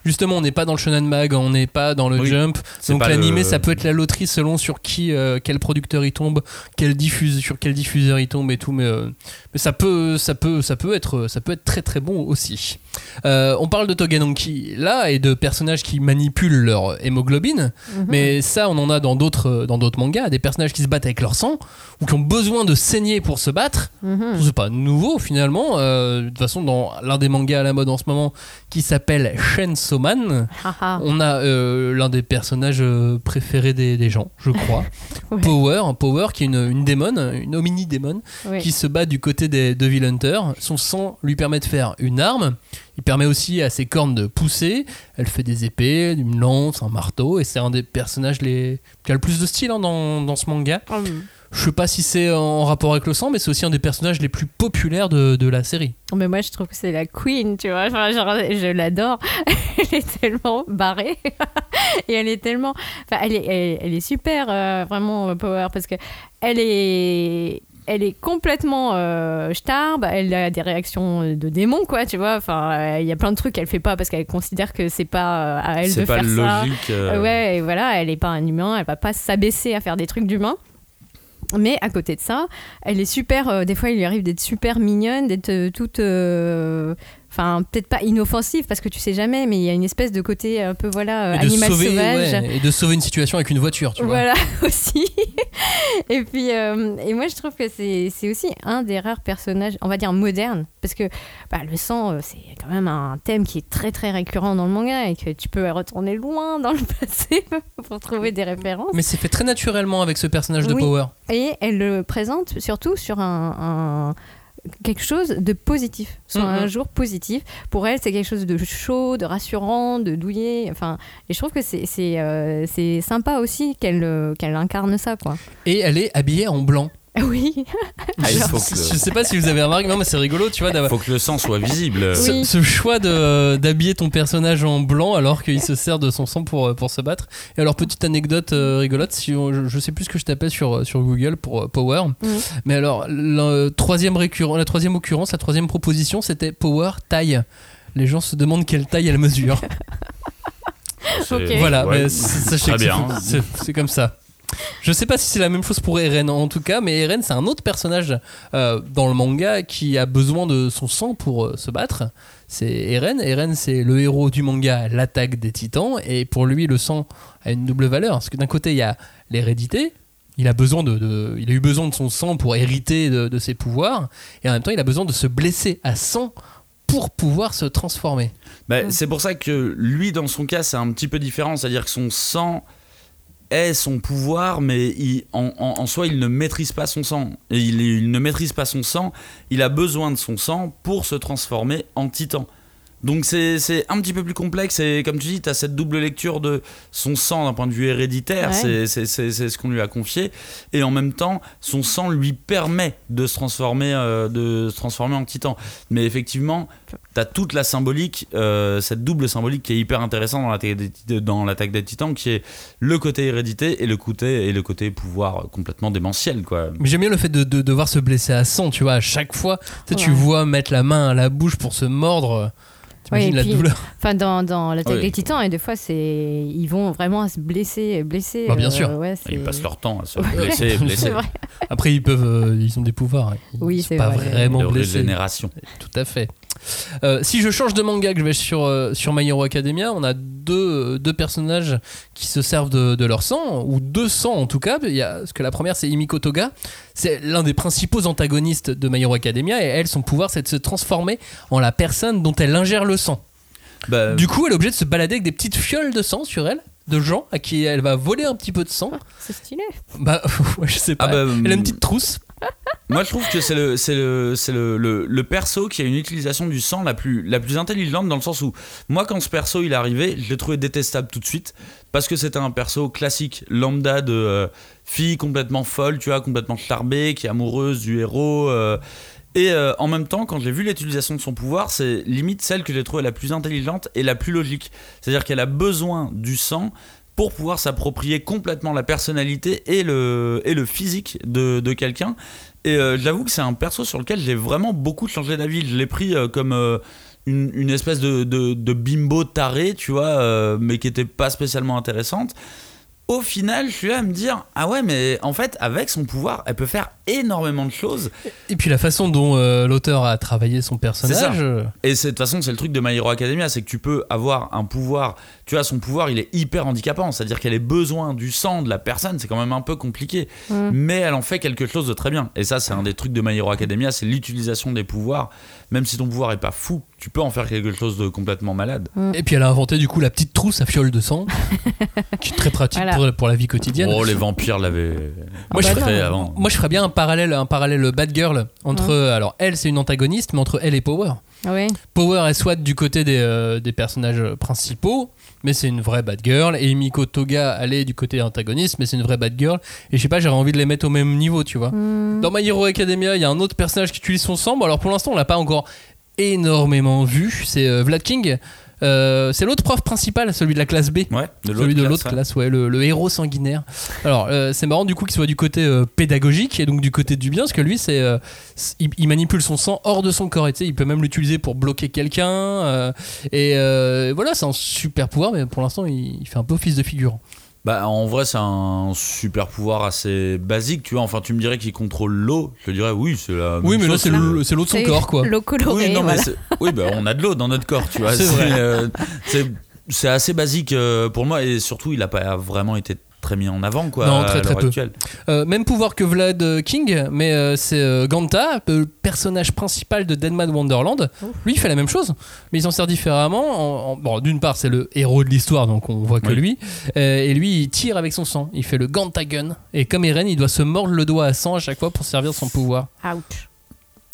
justement, on n'est pas dans le shonen mag, on n'est pas dans le Oui, jump. Donc l'animé, le- ça peut être la loterie selon sur qui, euh, quel producteur il tombe, quel diffuse, sur quel diffuseur il tombe et tout. Mais, euh, mais ça peut, ça peut, ça peut être, ça peut être très très bon aussi. Euh, on parle de Togenonki là et de personnages qui manipulent leur hémoglobine. Mhm. Mais ça, on en a dans d'autres, dans d'autres mangas, des personnages qui se battent avec leur sang ou qui ont besoin de saigner pour se battre. Mhm. C'est pas nouveau finalement. Euh, de toute façon, dans l'un des mangas à la mode en ce moment qui s'appelle Chainsaw Man, Haha. on a euh, l'un des personnages euh, préférés des, des gens, je crois. <laughs> Ouais. Power, Power qui est une, une démone, une homini démon, Oui. qui se bat du côté des Devil Hunters. Son sang lui permet de faire une arme. Il permet aussi à ses cornes de pousser. Elle fait des épées, une lance, un marteau. Et c'est un des personnages les... qui a le plus de style hein, dans, dans ce manga. Hum. Je sais pas si c'est en rapport avec le sang, mais c'est aussi un des personnages les plus populaires de, de la série. Mais moi, je trouve que c'est la queen, tu vois. Enfin, genre, je l'adore. <laughs> elle est tellement barrée. <laughs> Et elle est tellement. Enfin, elle est, elle, elle est super, euh, vraiment, euh, Power, parce que elle est. Elle est complètement euh, starbe, elle a des réactions de démon, quoi, tu vois. Enfin, euh, il y a plein de trucs qu'elle fait pas parce qu'elle considère que c'est pas euh, à elle de C'est pas faire ça. logique. euh, Euh, Ouais, et voilà, elle est pas un humain, elle va pas s'abaisser à faire des trucs d'humain. mais à côté de ça, elle est super. des fois, il lui arrive d'être super mignonne, d'être toute. Enfin, peut-être pas inoffensive parce que tu sais jamais, mais il y a une espèce de côté un peu voilà Et animal sauver, sauvage. ouais, et de sauver une situation avec une voiture, tu vois. Voilà <laughs> aussi. et puis, euh, et moi je trouve que c'est c'est aussi un des rares personnages, on va dire modernes, parce que bah, le sang, euh, c'est quand même un thème qui est très très récurrent dans le manga et que tu peux retourner loin dans le <laughs> passé pour trouver des références. Mais c'est fait très naturellement avec ce personnage de Oui. Power. Et elle le présente surtout sur un, un- quelque chose de positif, sur Mhm. un jour positif. Pour elle, c'est quelque chose de chaud, de rassurant, de douillet. Enfin, et je trouve que c'est c'est euh, c'est sympa aussi qu'elle euh, qu'elle incarne ça, quoi. Et elle est habillée en blanc. Oui. Ah, il faut que, Je sais pas si vous avez remarqué, non, mais c'est rigolo, tu vois, d'avoir. faut que le sang soit visible. Ce, Oui. ce choix de- d'habiller ton personnage en blanc alors qu'il se sert de son sang pour, euh, pour se battre. Et alors, petite anecdote euh, rigolote, si on- je, je sais plus ce que je tapais sur, sur Google pour euh, Power. Mais alors, la troisième, récurrent, la troisième occurrence, la troisième proposition, c'était Power taille. Les gens se demandent quelle taille elle mesure. C'est- <laughs> Ok. Voilà, Ouais. mais sachez Très que c'est comme ça. Je sais pas si c'est la même chose pour Eren en tout cas, mais Eren c'est un autre personnage euh, dans le manga qui a besoin de son sang pour euh, se battre. C'est Eren. Eren c'est le héros du manga L'attaque des titans et pour lui le sang a une double valeur parce que d'un côté il y a l'hérédité. Il a, besoin de, de- il a eu besoin de son sang pour hériter de, de ses pouvoirs et en même temps il a besoin de se blesser à sang pour pouvoir se transformer. Bah, C'est pour ça que lui, dans son cas, c'est un petit peu différent. C'est-à-dire que son sang est son pouvoir, mais en, soi, il ne maîtrise pas son sang. Il ne maîtrise pas son sang. Il a besoin de son sang pour se transformer en titan. Donc c'est c'est un petit peu plus complexe et comme tu dis, tu as cette double lecture de son sang d'un point de vue héréditaire, Ouais. c'est- c'est c'est- c'est ce qu'on lui a confié, et en même temps, son sang lui permet de se transformer, euh, de se transformer en titan. Mais effectivement, tu as toute la symbolique, euh, cette double symbolique qui est hyper intéressante dans l'attaque des, tit- dans l'attaque des titans, qui est le côté hérédité et le côté, et le côté pouvoir complètement démentiel. Quoi. Mais j'aime bien le fait de, de devoir se blesser à 100, tu vois, à chaque fois. Tu, sais, tu Ouais. vois mettre la main à la bouche pour se mordre. Et la puis- douleur. <laughs> Enfin, dans, dans l'attaque Oui. des titans, et des fois, c'est ils vont vraiment se blesser, blesser. Bah, bien euh, sûr. ouais, Ils passent leur temps à se Ouais. blesser, <laughs> C'est blesser. vrai. Après, ils peuvent, euh, ils ont des pouvoirs. Ils Oui, c'est pas vrai. vraiment de blessés. régénération. Tout à fait. Euh, si je change de manga, que je vais sur, euh, sur My Hero Academia, on a deux, deux personnages qui se servent de, de leur sang, ou deux sangs en tout cas. Il y a, parce que la première, c'est Imiko Toga. C'est l'un des principaux antagonistes de My Hero Academia, et elle, son pouvoir, c'est de se transformer en la personne dont elle ingère le sang. Bah, Du coup, elle est obligée de se balader avec des petites fioles de sang sur elle, de gens à qui elle va voler un petit peu de sang. C'est stylé. Bah, <laughs> ouais, je sais pas. Ah bah, elle a une petite trousse. Moi, je trouve que c'est le, c'est le, c'est le, le, perso qui a une utilisation du sang la plus, la plus intelligente dans le sens où, moi, quand ce perso il est arrivé, je l'ai trouvé détestable tout de suite parce que c'était un perso classique, lambda de euh, fille complètement folle, tu vois, complètement charbée, qui est amoureuse du héros. euh, et euh, en même temps, quand j'ai vu l'utilisation de son pouvoir, c'est limite celle que j'ai trouvée la plus intelligente et la plus logique. C'est-à-dire qu'elle a besoin du sang pour pouvoir s'approprier complètement la personnalité et le, et le physique de, de quelqu'un. Et euh, j'avoue que c'est un perso sur lequel j'ai vraiment beaucoup changé d'avis. Je l'ai pris euh, comme euh, une, une espèce de, de, de bimbo taré, tu vois, mais qui était pas spécialement intéressante. Au final, je suis là à me dire Ah ouais, mais en fait, avec son pouvoir, elle peut faire énormément de choses. Et puis la façon dont l'auteur a travaillé son personnage. euh, Et de toute façon, c'est le truc de My Hero Academia, c'est que tu peux avoir un pouvoir, tu vois, son pouvoir, il est hyper handicapant, c'est-à-dire qu'elle ait besoin du sang de la personne, c'est quand même un peu compliqué, mais elle en fait quelque chose de très bien. Et ça, c'est un des trucs de My Hero Academia, c'est l'utilisation des pouvoirs. Même si ton pouvoir est pas fou, tu peux en faire quelque chose de complètement malade. Et puis elle a inventé du coup la petite trousse à fiole de sang, <laughs> qui est très pratique Voilà. pour, pour la vie quotidienne. Oh, les vampires l'avaient Moi, je bah fait non. avant. Moi je ferais bien un parallèle, un parallèle bad girl entre, alors elle c'est une antagoniste, mais entre elle et Power. Ouais. Power est soit du côté des, euh, des personnages principaux, mais c'est une vraie bad girl, et Miko Toga elle est du côté antagoniste, mais c'est une vraie bad girl, et je sais pas, j'aurais envie de les mettre au même niveau, tu vois. Hmm. Dans My Hero Academia, il y a un autre personnage qui utilise son sang. Bon, alors pour l'instant, on l'a pas encore énormément vu. C'est euh, Vlad King. Euh, c'est l'autre prof principal, celui de la classe B. Ouais, de Celui de l'autre classe, ouais, le, le héros sanguinaire. Alors, euh, c'est marrant du coup qu'il soit du côté euh, pédagogique et donc du côté du bien, parce que lui, c'est, il, il manipule son sang hors de son corps. Et il peut même l'utiliser pour bloquer quelqu'un. et voilà, c'est un super pouvoir, mais pour l'instant, il, il fait un peu office de figurant. Bah, en vrai, c'est un super pouvoir assez basique, tu vois. Enfin, tu me dirais qu'il contrôle l'eau. Je te dirais, oui, c'est la. Oui, mais là, chose. c'est le- c'est l'eau de son corps, quoi. <laughs> L'eau colorée. Oui, non, mais voilà. c'est- oui, bah, on a de l'eau dans notre corps, tu vois. C'est euh, assez basique euh, pour moi et surtout, il n'a pas vraiment été très mis en avant, quoi. Non, très, très peu. Euh, même pouvoir que Vlad euh, King, mais euh, c'est euh, Ganta, le personnage principal de Deadman Wonderland. Lui, il fait la même chose, mais il s'en sert différemment. En- en- bon, d'une part, c'est le héros de l'histoire, donc on voit que Oui. lui. Euh, et lui, il tire avec son sang. Il fait le Ganta Gun. Et comme Eren, il doit se mordre le doigt à sang à chaque fois pour servir son pouvoir. Ouch.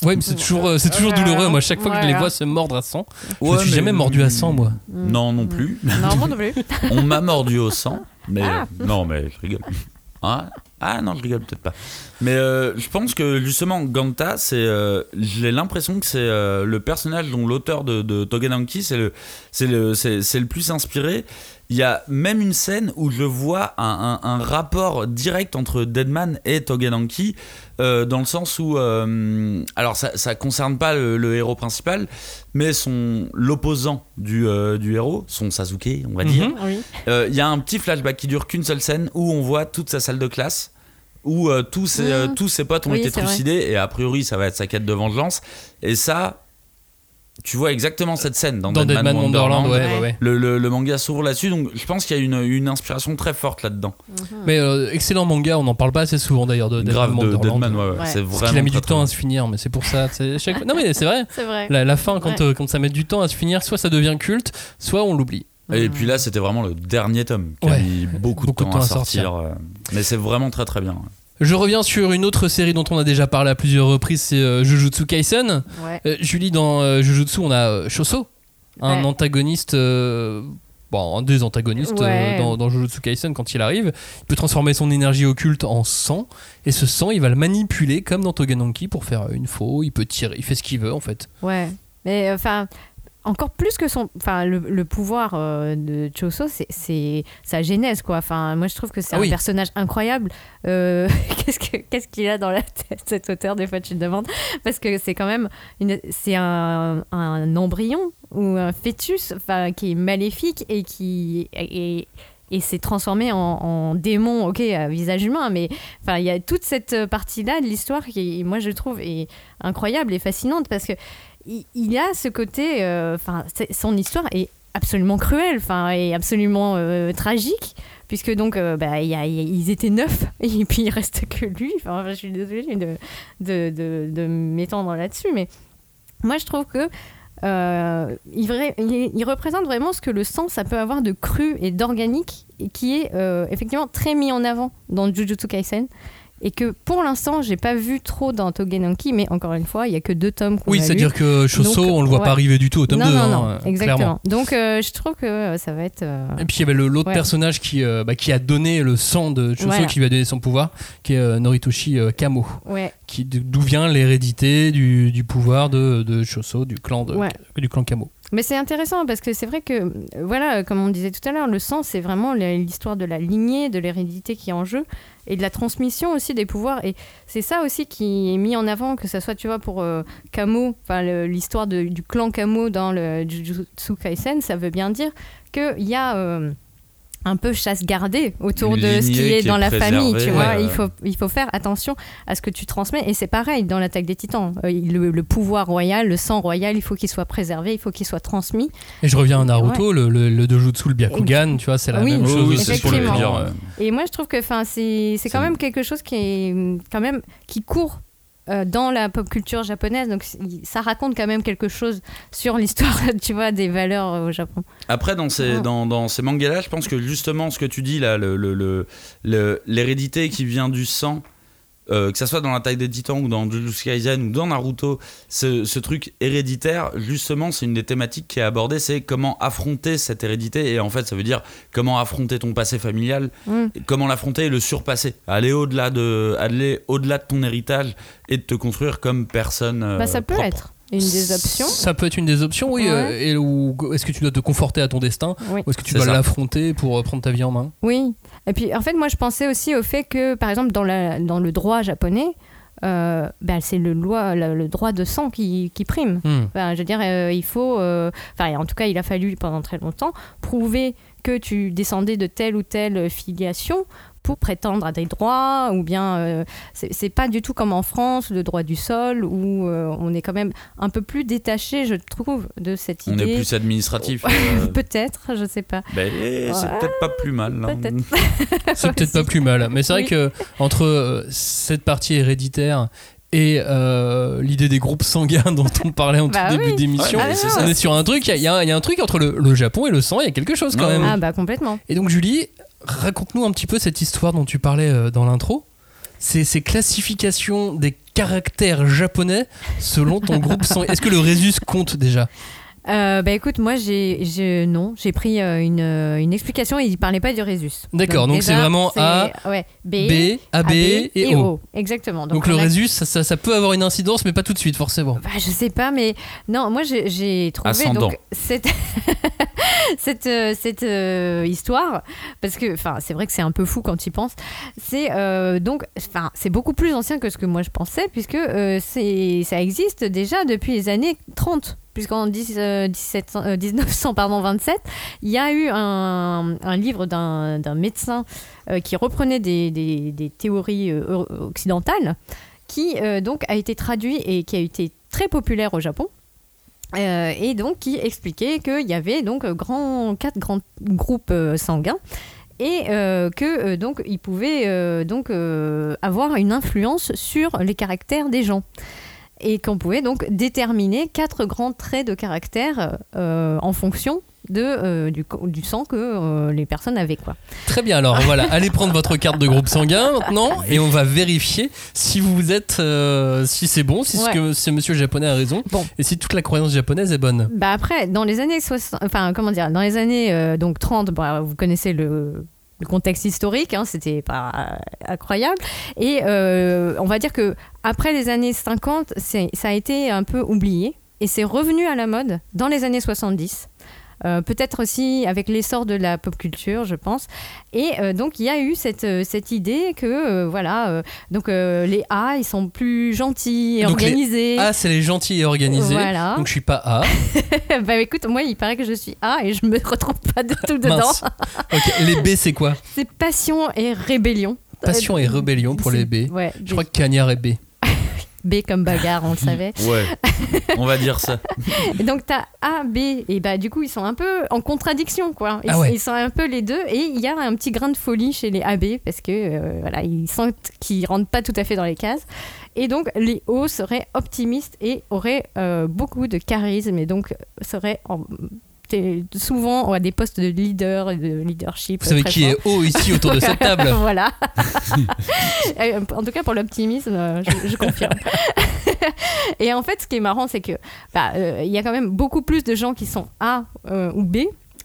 Ouais, mais c'est toujours, c'est toujours douloureux. Moi, chaque fois que je les vois se mordre à sang, je Ouais, me suis mais- jamais mordu à sang, moi. Non, non plus. Non, moi non plus. <laughs> On m'a mordu au sang, mais Ah. non, mais je rigole. <laughs> Ah, ah non, je rigole peut-être pas. Mais euh, je pense que justement Ganta, c'est, euh, j'ai l'impression que c'est euh, le personnage dont l'auteur de, de Togenanki, c'est le, c'est le, c'est, c'est le plus inspiré. Il y a même une scène où je vois un, un- un rapport direct entre Deadman et Togenanki, euh, dans le sens où, euh, alors ça, ça concerne pas le, le héros principal, mais son l'opposant du, euh, du héros, son Sasuke, on va dire. Mhm. Oui. Il y a un petit flashback qui dure qu'une seule scène où on voit toute sa salle de classe où euh, tous, ses, euh, Mhm. tous ses potes ont Oui, été vrai. trucidés et a priori ça va être sa quête de vengeance et ça tu vois exactement cette scène dans, Dans Deadman Wonderland, ouais, ouais, ouais. Le, le- le manga s'ouvre là-dessus donc je pense qu'il y a une, une inspiration très forte là-dedans Mais euh, excellent manga, on n'en parle pas assez souvent d'ailleurs de grave Deadman de Wonderland. Deadman ouais, ouais. Ouais. c'est Parce vraiment qu'il a mis du temps à se finir, mais c'est pour ça. chaque- <laughs> Non, mais c'est vrai. C'est vrai. La, la fin, quand, Ouais. euh, quand ça met du temps à se finir, soit ça devient culte, soit on l'oublie. et puis là c'était vraiment le dernier tome qui Ouais. a mis beaucoup, Beaucoup de temps, à sortir, euh, mais c'est vraiment très très bien Je reviens sur une autre série dont on a déjà parlé à plusieurs reprises, c'est euh, Jujutsu Kaisen. Ouais. Euh, Julie, dans euh, Jujutsu, on a Shoso, un Ouais. antagoniste. Bon, un des antagonistes Ouais. dans, dans Jujutsu Kaisen quand il arrive, il peut transformer son énergie occulte en sang et ce sang il va le manipuler comme dans Togenanki pour faire une faux, il peut tirer, il fait ce qu'il veut en fait. Ouais. Mais enfin, encore plus que son. Enfin, le, le pouvoir euh, de Choso, c'est- sa genèse, quoi. Enfin, moi, je trouve que c'est Ah un oui. personnage incroyable. Euh, <laughs> Qu'est-ce que- qu'est-ce qu'il a dans la tête, cet auteur Des fois, tu te demandes? Parce que c'est quand même. une- C'est un, un embryon ou un fœtus enfin, qui est maléfique et qui. Et, et s'est transformé en, en démon, ok, à visage humain, mais enfin, il y a toute cette partie-là de l'histoire qui, moi, je trouve, est incroyable et fascinante parce que il, il y a ce côté, euh, enfin, son histoire est absolument cruelle, enfin, et absolument euh, tragique, puisque donc, euh, bah, ils étaient neuf <laughs> et puis il reste que lui. Enfin, je suis désolée de, de, de, de m'étendre là-dessus, mais moi, je trouve que euh, il, il- représente vraiment ce que le sang ça peut avoir de cru et d'organique qui est effectivement très mis en avant dans Jujutsu Kaisen et que pour l'instant j'ai pas vu trop dans Togenanki mais encore une fois il y a que deux tomes qu'on Oui, a lus. c'est-à-dire que Donc, on le voit ouais. pas arriver du tout au tome non 2. non hein, non euh, exactement clairement. donc euh, je trouve que euh, ça va être euh, Et puis il y avait l'autre Ouais. personnage qui, euh, bah, qui a donné le sang de Choso, Voilà. qui lui a donné son pouvoir, qui est Noritoshi Kamo. ouais qui d'où vient l'hérédité du, du pouvoir de, de Choso, du clan de, Ouais. du clan Kamo. Mais c'est intéressant parce que c'est vrai que, voilà, comme on disait tout à l'heure, le sang, c'est vraiment l'histoire de la lignée, de l'hérédité qui est en jeu et de la transmission aussi des pouvoirs. Et c'est ça aussi qui est mis en avant, que ce soit, tu vois, pour euh, Kamo, le- l'histoire du clan Kamo dans le Jujutsu Kaisen, ça veut bien dire qu'il y a. un peu chasse gardée autour Une de ce qui est qui dans est la famille, tu vois. ouais, il, faut, il faut faire attention à ce que tu transmets. Et c'est pareil dans l'attaque des titans. Euh, le, le pouvoir royal, le sang royal, il faut qu'il soit préservé, il faut qu'il soit transmis. Et je reviens à Naruto, le, le, le Dojutsu, le Byakugan, tu vois, c'est la Oui, même chose oui, aussi pour le dire. Et moi, je trouve que enfin, c'est c'est quand C'est- même quelque chose qui est quand même qui court euh, dans la pop culture japonaise. Donc ça raconte quand même quelque chose sur l'histoire, <laughs> tu vois, des valeurs euh, au Japon. Après, dans ces, Ah. dans, dans ces mangas-là, je pense que justement, ce que tu dis là, le- le- le- le- l'hérédité qui vient du sang, euh, que ça soit dans l'attaque des titans ou dans Jujutsu Kaisen ou dans Naruto, ce, ce truc héréditaire, justement, c'est une des thématiques qui est abordée, c'est comment affronter cette hérédité. Et en fait, ça veut dire comment affronter ton passé familial, Mm. comment l'affronter et le surpasser. Aller au-delà de, aller au-delà de ton héritage et de te construire comme personne. euh, bah, ça peut propre. être une des options. Ça peut être une des options, oui. Ouais. euh, et, ou est-ce que tu dois te conforter à ton destin Oui. Ou est-ce que tu C'est dois ça. l'affronter pour prendre ta vie en main? Oui. Et puis, en fait, moi, je pensais aussi au fait que, par exemple, dans, la, dans le droit japonais, euh, bah, c'est le, loi, le, le droit de sang qui, qui prime. Hmm. Enfin, je veux dire, euh, il faut. euh, Enfin, en tout cas, il a fallu pendant très longtemps prouver que tu descendais de telle ou telle filiation pour prétendre à des droits, ou bien euh, c'est pas du tout comme en France, le droit du sol, où euh, on est quand même un peu plus détaché, je trouve, de cette On idée. est plus administratif. euh, <laughs> Peut-être, je sais pas. ben, eh, c'est Ouais. peut-être pas plus mal. hein. <laughs> C'est peut-être pas plus mal. Mais c'est vrai Oui. que entre cette partie héréditaire et euh, l'idée des groupes sanguins <laughs> dont on parlait en Bah tout début d'émission, Ouais, Ah, on est sur un truc, il y, a- y un- il y a un truc entre le, le Japon et le sang, il y a quelque chose quand même. Ah bah complètement. Et donc Julie, raconte-nous un petit peu cette histoire dont tu parlais euh, dans l'intro. C'est ces classifications des caractères japonais selon ton groupe sanguin. <laughs> Est-ce que le Rhésus compte déjà? Euh, bah écoute, moi j'ai, j'ai- non, j'ai pris euh, une, euh, une explication et il parlait pas du Rhésus. D'accord, donc c'est vraiment A, ouais, B, B, AB et O. Exactement. Donc, le a- Rhésus, ça, ça- ça peut avoir une incidence, mais pas tout de suite forcément. Bah, je sais pas, mais non, moi j'ai, j'ai trouvé Ascendant. donc cette <laughs> cette euh, cette euh, histoire parce que enfin c'est vrai que c'est un peu fou quand tu y penses. C'est euh, donc enfin c'est beaucoup plus ancien que ce que moi je pensais puisque euh, c'est ça existe déjà depuis les années 30 puisqu'en 10, euh, 1700, euh, 1900 pardon 27 il y a eu un, livre d'un, médecin euh, qui reprenait des, théories occidentales qui donc a été traduit et qui a été très populaire au Japon. Et donc qui expliquait qu'il y avait donc grand, quatre grands groupes sanguins et euh, que donc ils pouvaient donc avoir une influence sur les caractères des gens et qu'on pouvait donc déterminer quatre grands traits de caractère euh, en fonction de, euh, du, sang que euh, les personnes avaient quoi. Très bien, alors voilà, <laughs> allez prendre votre carte de groupe sanguin maintenant et on va vérifier si vous êtes, euh, si c'est bon, si ce Ouais. que ce monsieur japonais a raison Bon. et si toute la croyance japonaise est bonne. Bah après, dans les années 60, enfin comment dire, dans les années donc 30, bah, vous connaissez le, le contexte historique, hein, c'était pas euh, incroyable. Et euh, on va dire que après les années 50, c'est- ça a été un peu oublié et c'est revenu à la mode dans les années 70. Euh, peut-être aussi avec l'essor de la pop culture, je pense. Et euh, donc il y a eu cette, euh, cette idée que voilà, donc les A ils sont plus gentils et Donc, les organisés. A, c'est les gentils et organisés. Voilà. Donc je suis pas A. <laughs> bah écoute, moi il paraît que je suis A et je me retrouve pas du tout dedans. Les B, c'est quoi <laughs> C'est passion et rébellion. Passion et rébellion pour les B. Ouais, Je crois que Cagnard est B. B comme bagarre, on le savait. <laughs> Ouais, on va dire ça. Et <laughs> donc t'as A, B, et bah du coup ils sont un peu en contradiction quoi. Ils, Ah ouais. ils sont un peu les deux, et il y a un petit grain de folie chez les AB parce que euh, voilà ils sentent qu'ils rentrent pas tout à fait dans les cases. Et donc les O seraient optimistes et auraient euh, beaucoup de charisme et donc seraient en- souvent à des postes de leader et de leadership. Vous savez qui est haut ici autour de cette table <laughs> voilà. <laughs> Euh, en tout cas, pour l'optimisme, euh, je, je confirme. <laughs> Et en fait, ce qui est marrant, c'est que bah, euh, il y a quand même beaucoup plus de gens qui sont A euh, ou B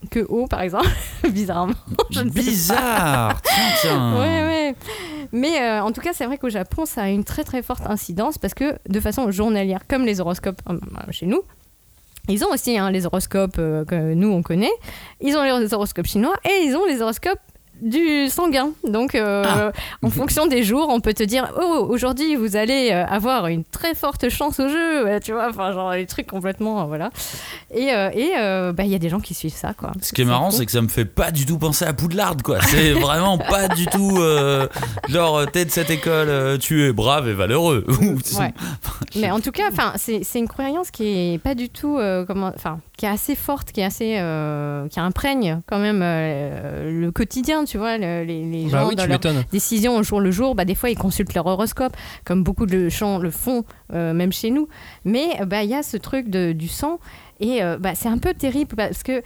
que O, par exemple, bizarrement. Je ne. Bizarre. Tiens, tiens. Ouais, ouais. Mais euh, en tout cas, c'est vrai qu'au Japon, ça a une très très forte incidence parce que de façon journalière, comme les horoscopes chez nous, ils ont aussi hein, les horoscopes euh, que nous on connaît. Ils ont les horoscopes chinois et ils ont les horoscopes du sanguin. Donc, euh, en fonction des jours, on peut te dire Oh, aujourd'hui, vous allez euh, avoir une très forte chance au jeu. Tu vois, enfin, genre, les trucs complètement. euh, voilà. Et euh, et, euh, bah, il y a des gens qui suivent ça, quoi. Ce qui est marrant, c'est que ça me fait pas du tout penser à Poudlard, quoi. C'est <laughs> vraiment pas du tout genre t'es de cette école, tu es brave et valeureux. <laughs> Ouais. Mais en tout cas, c'est une croyance qui est pas du tout, comment, enfin, qui est assez forte, qui est assez, qui imprègne quand même le quotidien, tu vois, le- les, les gens Bah oui, dans tu leurs décisions au jour le jour, bah des fois ils consultent leur horoscope, comme beaucoup de gens le font, euh, même chez nous. Mais bah il y a ce truc de, du sang et euh, bah, c'est un peu terrible parce que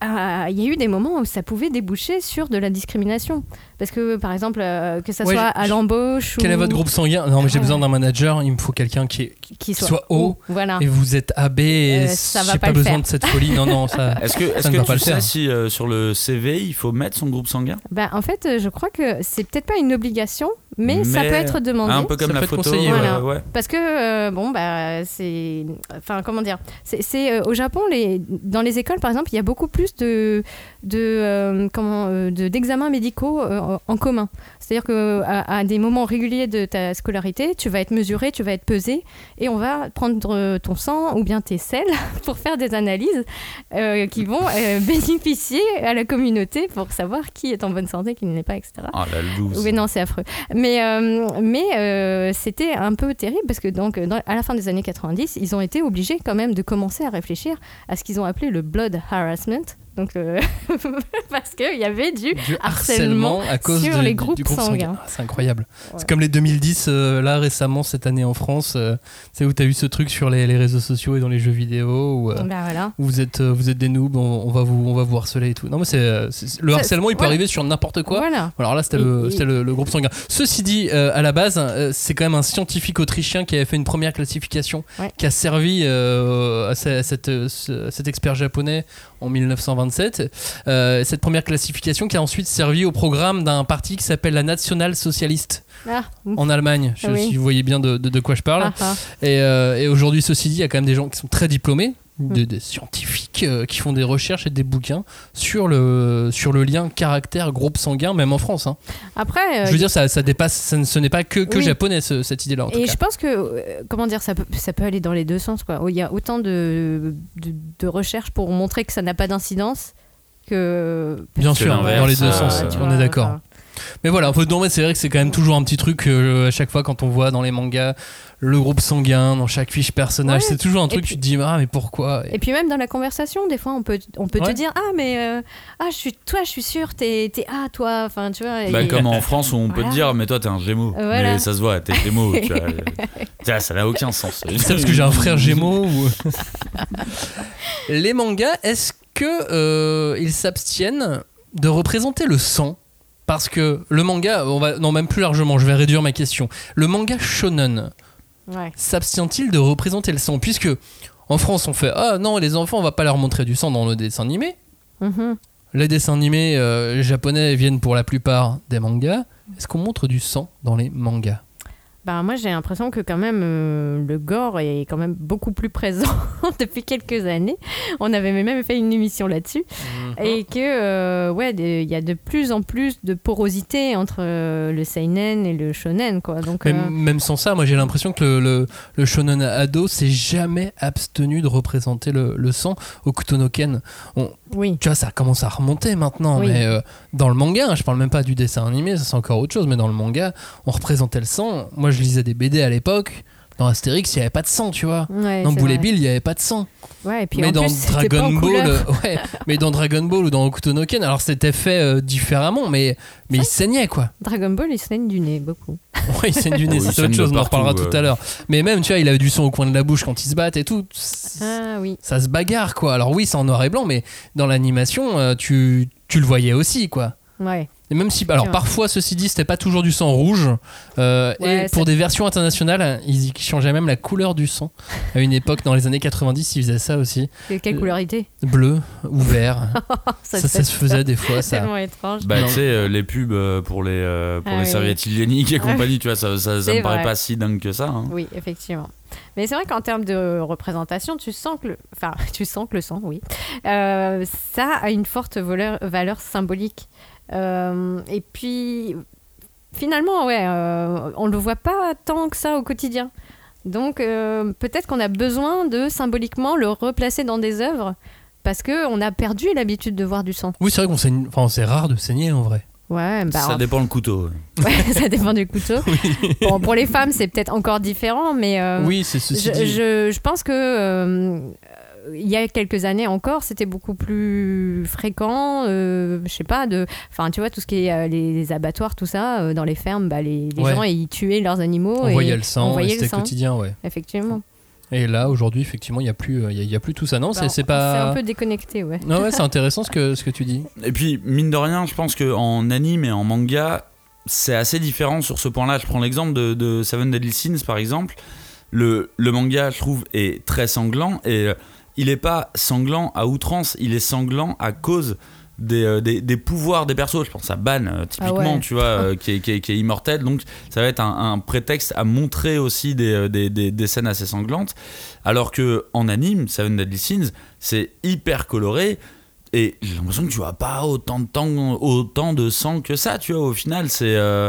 ah, il y a eu des moments où ça pouvait déboucher sur de la discrimination. Parce que, par exemple, euh, que ça Ouais, soit à l'embauche Quel ou est votre groupe sanguin Non, mais j'ai Ouais. besoin d'un manager, il me faut quelqu'un qui, est- qui qui soit, soit haut. Voilà. Et vous êtes AB et Euh, ça va j'ai pas pas besoin faire. de cette folie. Non, non, ça. <laughs> Est-ce que, est-ce ne que va tu pas le sais faire. si euh, sur le CV il faut mettre son groupe sanguin? Bah, en fait, euh, je crois que c'est peut-être pas une obligation, Mais, ça peut être demandé. Un peu comme Ça la peut être photo. conseillé, euh, Voilà. ouais. Parce que, euh, bon, bah, c'est. Enfin, comment dire C'est euh, au Japon, les, dans les écoles, par exemple, il y a beaucoup plus de de, euh, comment, euh, de- d'examens médicaux euh, en- commun. C'est-à-dire qu'à à des moments réguliers de ta scolarité, tu vas être mesuré, tu vas être pesé, et on va prendre ton sang ou bien tes selles <laughs> pour faire des analyses euh, qui vont euh, <laughs> bénéficier à la communauté pour savoir qui est en bonne santé, qui ne l'est pas, etc. Ah, la loose. Oui, non, c'est affreux. Mais, euh, mais euh, c'était un peu terrible parce que donc, dans- à la fin des années 90, ils ont été obligés quand même de commencer à réfléchir à ce qu'ils ont appelé le blood harassment. Donc, euh, <laughs> parce qu'il y avait du, Du harcèlement à cause sur de- les groupes du groupe sanguins. Ah, c'est incroyable. Ouais. C'est comme les 2010, euh, là récemment, cette année en France, euh, c'est où tu as eu ce truc sur les, les réseaux sociaux et dans les jeux vidéo où, euh, voilà. où vous, êtes, vous êtes des noobs, on, on va vous, on va vous harceler et tout. Non, mais c'est, le harcèlement, il peut arriver sur n'importe quoi. Voilà. Alors là, c'était le, et- c'était le, le groupe sanguin. Ceci dit, à la base, c'est quand même un scientifique autrichien qui avait fait une première classification Ouais. qui a servi cette, à cet expert japonais en 1927. Euh, cette première classification qui a ensuite servi au programme d'un parti qui s'appelle la National Socialist Ah, en Allemagne. Je, Ah oui. Si vous voyez bien de, de- de quoi je parle. Ah, ah. Et, euh, et aujourd'hui, ceci dit, il y a quand même des gens qui sont très diplômés, Mm. des, des scientifiques euh, qui font des recherches et des bouquins sur le, sur le lien caractère groupe sanguin, même en France. hein. Après, euh, Je veux dire, ça, ça dépasse, ça ne- ce n'est pas que, que Oui. japonais ce- cette idée-là. En tout Et cas. je pense que, euh, comment dire, ça peut, ça peut aller dans les deux sens. Quoi. Il y a autant de, de, de recherches pour montrer que ça n'a pas d'incidence que. Bien sûr, l'inverse, dans les deux euh, sens, tu on vois, est d'accord. enfin, Mais voilà, faut- non, mais c'est vrai que c'est quand même toujours un petit truc euh, à chaque fois quand on voit dans les mangas le groupe sanguin, dans chaque fiche personnage, Ouais. c'est toujours un truc puis- tu te dis ah mais pourquoi? Et puis même dans la conversation, des fois, on peut, on peut Ouais. te dire ah mais euh, ah je suis toi, je suis sûre, t'es t'es ah toi, enfin tu vois. Bah, et- comme en <laughs> France où on peut te dire mais toi t'es un gémeau Voilà. mais ça se voit t'es gémeau <laughs> tu vois. Tiens, ça n'a aucun sens <laughs> C'est parce que j'ai un frère gémeaux ou... Les mangas, est-ce que euh, ils s'abstiennent de représenter le sang? Parce que le manga, on va non même plus largement, je vais réduire ma question. Le manga shonen Ouais. s'abstient-il de représenter le sang? Puisque en France on fait ah non les enfants on va pas leur montrer du sang dans le dessin animé. Mhm. Les dessins animés euh, japonais viennent pour la plupart des mangas. Est-ce qu'on montre du sang dans les mangas? Bah moi j'ai l'impression que quand même euh, le gore est quand même beaucoup plus présent <laughs> depuis quelques années. On avait même fait une émission là-dessus et que euh, ouais il y a de plus en plus de porosité entre euh, le seinen et le shonen quoi. Donc Même, même sans ça, moi j'ai l'impression que le, le, le shonen ado s'est jamais abstenu de représenter le, le sang au Kutonoken. On, oui. tu vois, ça commence à remonter maintenant, Oui. mais dans le manga, hein, je parle même pas du dessin animé, ça c'est encore autre chose, mais dans le manga, on représentait le sang. Moi je lisais des BD à l'époque. Dans Astérix, il n'y avait pas de sang, tu vois. Ouais, Dans c'est Boule et vrai. Bill, il n'y avait pas de sang. Ouais, et puis mais en dans plus, c'était pas Dragon en Ball, <laughs> ouais, mais dans Dragon Ball ou dans Hokuto no Ken, alors c'était fait euh, différemment, mais mais il saignait quoi. Dragon Ball il saigne du nez beaucoup. Ouais, il saigne du <laughs> nez, c'est autre chose, on en reparlera tout euh. à l'heure. Mais même, tu vois, il avait du son au coin de la bouche quand ils se battent et tout. Ah oui. Ça se bagarre quoi. Alors oui, c'est en noir et blanc, mais dans l'animation, euh, tu, tu le voyais aussi quoi. Ouais. Et même si, alors parfois, ceci dit, c'était pas toujours du sang rouge. euh, Ouais, et pour des versions internationales, ils changeaient même la couleur du sang. À une époque, dans les années 90, ils faisaient ça aussi. Et Quelle Euh, couleur il était? Bleu ou vert. <laughs> ça, se faisait des fois. C'est Ça. tellement étrange. bah tu sais euh, les pubs pour les euh, pour Ah les oui. serviettes hygiéniques et compagnie tu vois ça, ça, me paraît vrai. pas si dingue que ça hein. Oui, effectivement. Mais c'est vrai qu'en termes de représentation, tu sens que le, enfin, <laughs> tu sens que le sang, oui, euh, ça a une forte valeur, valeur symbolique. Euh, et puis, finalement, ouais, euh, on le voit pas tant que ça au quotidien. Donc, euh, peut-être qu'on a besoin de symboliquement le replacer dans des œuvres parce que on a perdu l'habitude de voir du sang. Oui, c'est vrai qu'on saigne. Enfin, c'est rare de saigner en vrai. Ouais, bah, ça dépend le couteau ouais. <laughs> ça dépend du couteau. Bon, pour les femmes, c'est peut-être encore différent, mais euh, oui, c'est ceci je, dit. je, je pense que euh, il y a quelques années encore, c'était beaucoup plus fréquent. euh, je sais pas, de, enfin, tu vois, tout ce qui est euh, les, les abattoirs, tout ça, euh, dans les fermes, bah, les, les Ouais. gens ils tuaient leurs animaux. On et voyait le sang, c'était quotidien, ouais. Effectivement. Et là, aujourd'hui, effectivement, il n'y a, plus, euh, il y a, y a plus tout ça. Non, Bah, c'est- c'est C'est pas. un peu déconnecté, ouais. Non, ouais, c'est intéressant ce que, ce que tu dis. Et puis, mine de rien, je pense qu'en anime et en manga, c'est assez différent sur ce point-là. Je prends l'exemple de, de Seven Deadly Sins, par exemple. Le, le manga, je trouve, est très sanglant et euh, il n'est pas sanglant à outrance, il est sanglant à cause des, euh, des, des pouvoirs des persos. Je pense à Ban, euh, typiquement, Ah ouais. tu vois, euh, <laughs> qui, est, qui, est, qui est immortel. Donc, ça va être un, un prétexte à montrer aussi des, des, des, des scènes assez sanglantes. Alors que en anime, Seven Deadly Sins, c'est hyper coloré. Et j'ai l'impression que tu vois pas autant de temps, autant de sang que ça, tu vois. Au final, c'est. euh,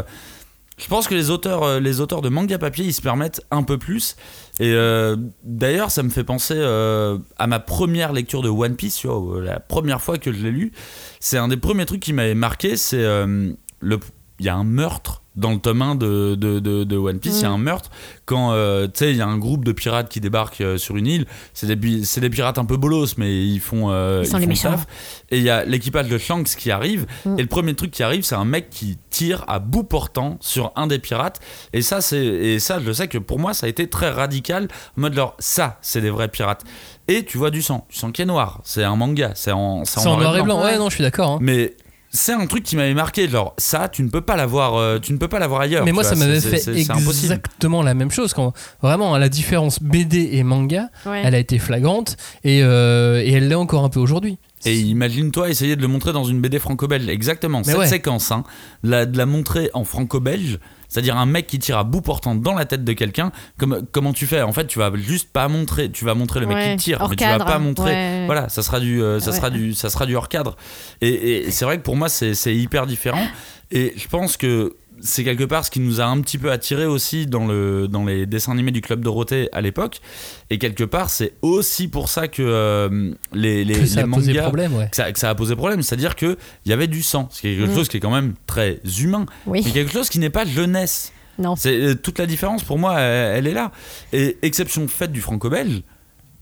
je pense que les auteurs, euh, les auteurs de manga papier, ils se permettent un peu plus. Et euh, d'ailleurs, ça me fait penser euh, à ma première lecture de One Piece, la première fois que je l'ai lu. C'est un des premiers trucs qui m'avait marqué. C'est il y a un meurtre dans le tome 1 de, de, de, de One Piece. Il y a un meurtre quand, euh, tu sais, il y a un groupe de pirates qui débarquent euh, sur une île. C'est des, pi- c'est des pirates un peu bolos, mais ils font. euh, Ils sont les font méchants. taf. Et il y a l'équipage de Shanks qui arrive. Mm. Et le premier truc qui arrive, c'est un mec qui tire à bout portant sur un des pirates. Et ça, c'est et ça, je sais que pour moi, ça a été très radical. En mode, genre, ça, c'est des vrais pirates. Et tu vois du sang, du sang qui est noir. C'est un manga, c'est en, C'est en noir et blanc. Ouais, non, je suis d'accord. hein. Mais c'est un truc qui m'avait marqué. Genre, ça, tu ne peux pas l'avoir, euh, tu ne peux pas l'avoir ailleurs. Mais moi, vois, ça m'avait fait exactement la même chose. Quand vraiment la différence BD et manga, Ouais. elle a été flagrante et, euh, et elle l'est encore un peu aujourd'hui. Et imagine-toi essayer de le montrer dans une BD franco-belge. Exactement. Cette ouais. séquence, hein, la- de la montrer en franco-belge, c'est-à-dire un mec qui tire à bout portant dans la tête de quelqu'un, comme, comment tu fais? En fait, tu vas juste pas montrer, tu vas montrer le mec qui tire, mais tu vas cadre, pas montrer. ouais. Voilà, ça sera du, euh, ça Ouais. sera du, ça sera du hors cadre. Et, et c'est vrai que pour moi, c'est c'est hyper différent. Et je pense que c'est quelque part ce qui nous a un petit peu attiré aussi dans, le, dans les dessins animés du Club Dorothée à l'époque. Et quelque part, c'est aussi pour ça que euh, les, les, Que ça les a posé problème, ouais. que ça, que ça a posé problème. C'est-à-dire qu'il y avait du sang. C'est quelque Mm. chose qui est quand même très humain. Oui. Mais quelque chose qui n'est pas jeunesse. Non. C'est euh, toute la différence pour moi, elle, elle est là. Et exception faite du franco-belge.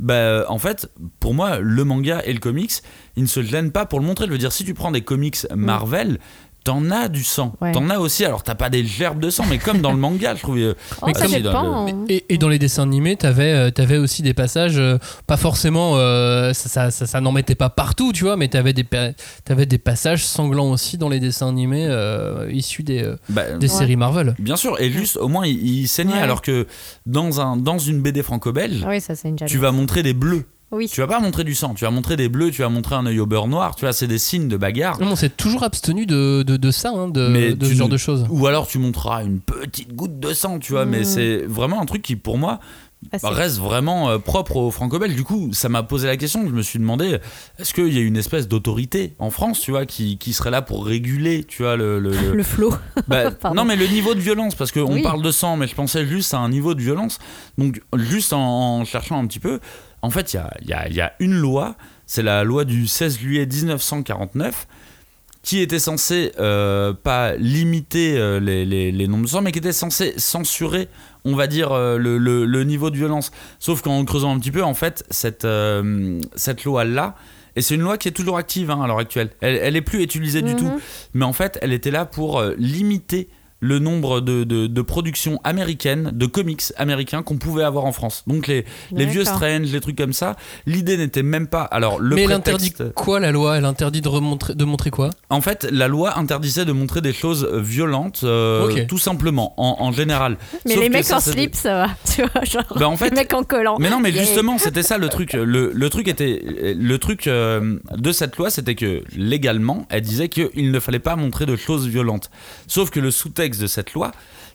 Bah, en fait, pour moi, le manga et le comics, ils ne se gênent pas pour le montrer. Je veux dire, si tu prends des comics Marvel, t'en as du sang. Ouais. T'en as aussi. Alors, t'as pas des gerbes de sang, mais comme dans le manga, je trouve. euh, <laughs> Oh, Mais ça comme- dépend. hein. Et, et dans les dessins animés, t'avais euh, t'avais aussi des passages, euh, pas forcément, euh, ça, ça, ça- ça n'en mettait pas partout, tu vois, mais t'avais des, des passages sanglants aussi dans les dessins animés euh, issus des, euh, bah, des séries Marvel. Bien sûr, et juste au moins il, il saignait, Ouais. alors que dans, un, dans une BD franco-belge, Ah oui, tu vas montrer des bleus. Oui. Tu vas pas montrer du sang, tu vas montrer des bleus, tu vas montrer un œil au beurre noir, tu vois, c'est des signes de bagarre. Non, on s'est toujours abstenu de, de, de ça, hein, de, Mais de tu ce genre de choses. Ou alors tu montreras une petite goutte de sang, tu vois, mais Mm. c'est vraiment un truc qui pour moi Ah, reste vraiment euh, propre au franco-belge. Du coup, ça m'a posé la question, je me suis demandé, est-ce qu'il y a une espèce d'autorité en France, tu vois, qui, qui serait là pour réguler, tu vois, le... le- le- <laughs> Le flot. Bah, <laughs> non, mais le niveau de violence, parce qu'on Oui. parle de sang, mais je pensais juste à un niveau de violence. Donc, juste en, en cherchant un petit peu, en fait, il y a, y y une loi, c'est la loi du 16 juillet 1949, qui était censée euh, pas limiter euh, les, les, les nombres de sang, mais qui était censée censurer, on va dire, euh, le, le- le niveau de violence. Sauf qu'en creusant un petit peu, en fait, cette, cette loi-là, et c'est une loi qui est toujours active hein, à l'heure actuelle, elle, elle est plus utilisée du Mhm. tout, mais en fait, elle était là pour limiter le nombre de, de, de productions américaines, de comics américains qu'on pouvait avoir en France. Donc les, les vieux. Strange, les trucs comme ça, l'idée n'était même pas... Alors le mais elle interdit quoi la loi? Elle interdit de, remontrer, de montrer quoi? En fait, la loi interdisait de montrer des choses euh, violentes, euh, tout simplement, en, en général. Mais Sauf les mecs ça, en slip, ça va. <laughs> Tu vois, genre. Bah, en fait- les mecs en collant. Mais non, mais Yeah. justement, c'était ça le truc. Le, le truc était, le truc euh, de cette loi, c'était que légalement, elle disait qu'il ne fallait pas montrer de choses violentes. Sauf que le sous-texte de cette loi,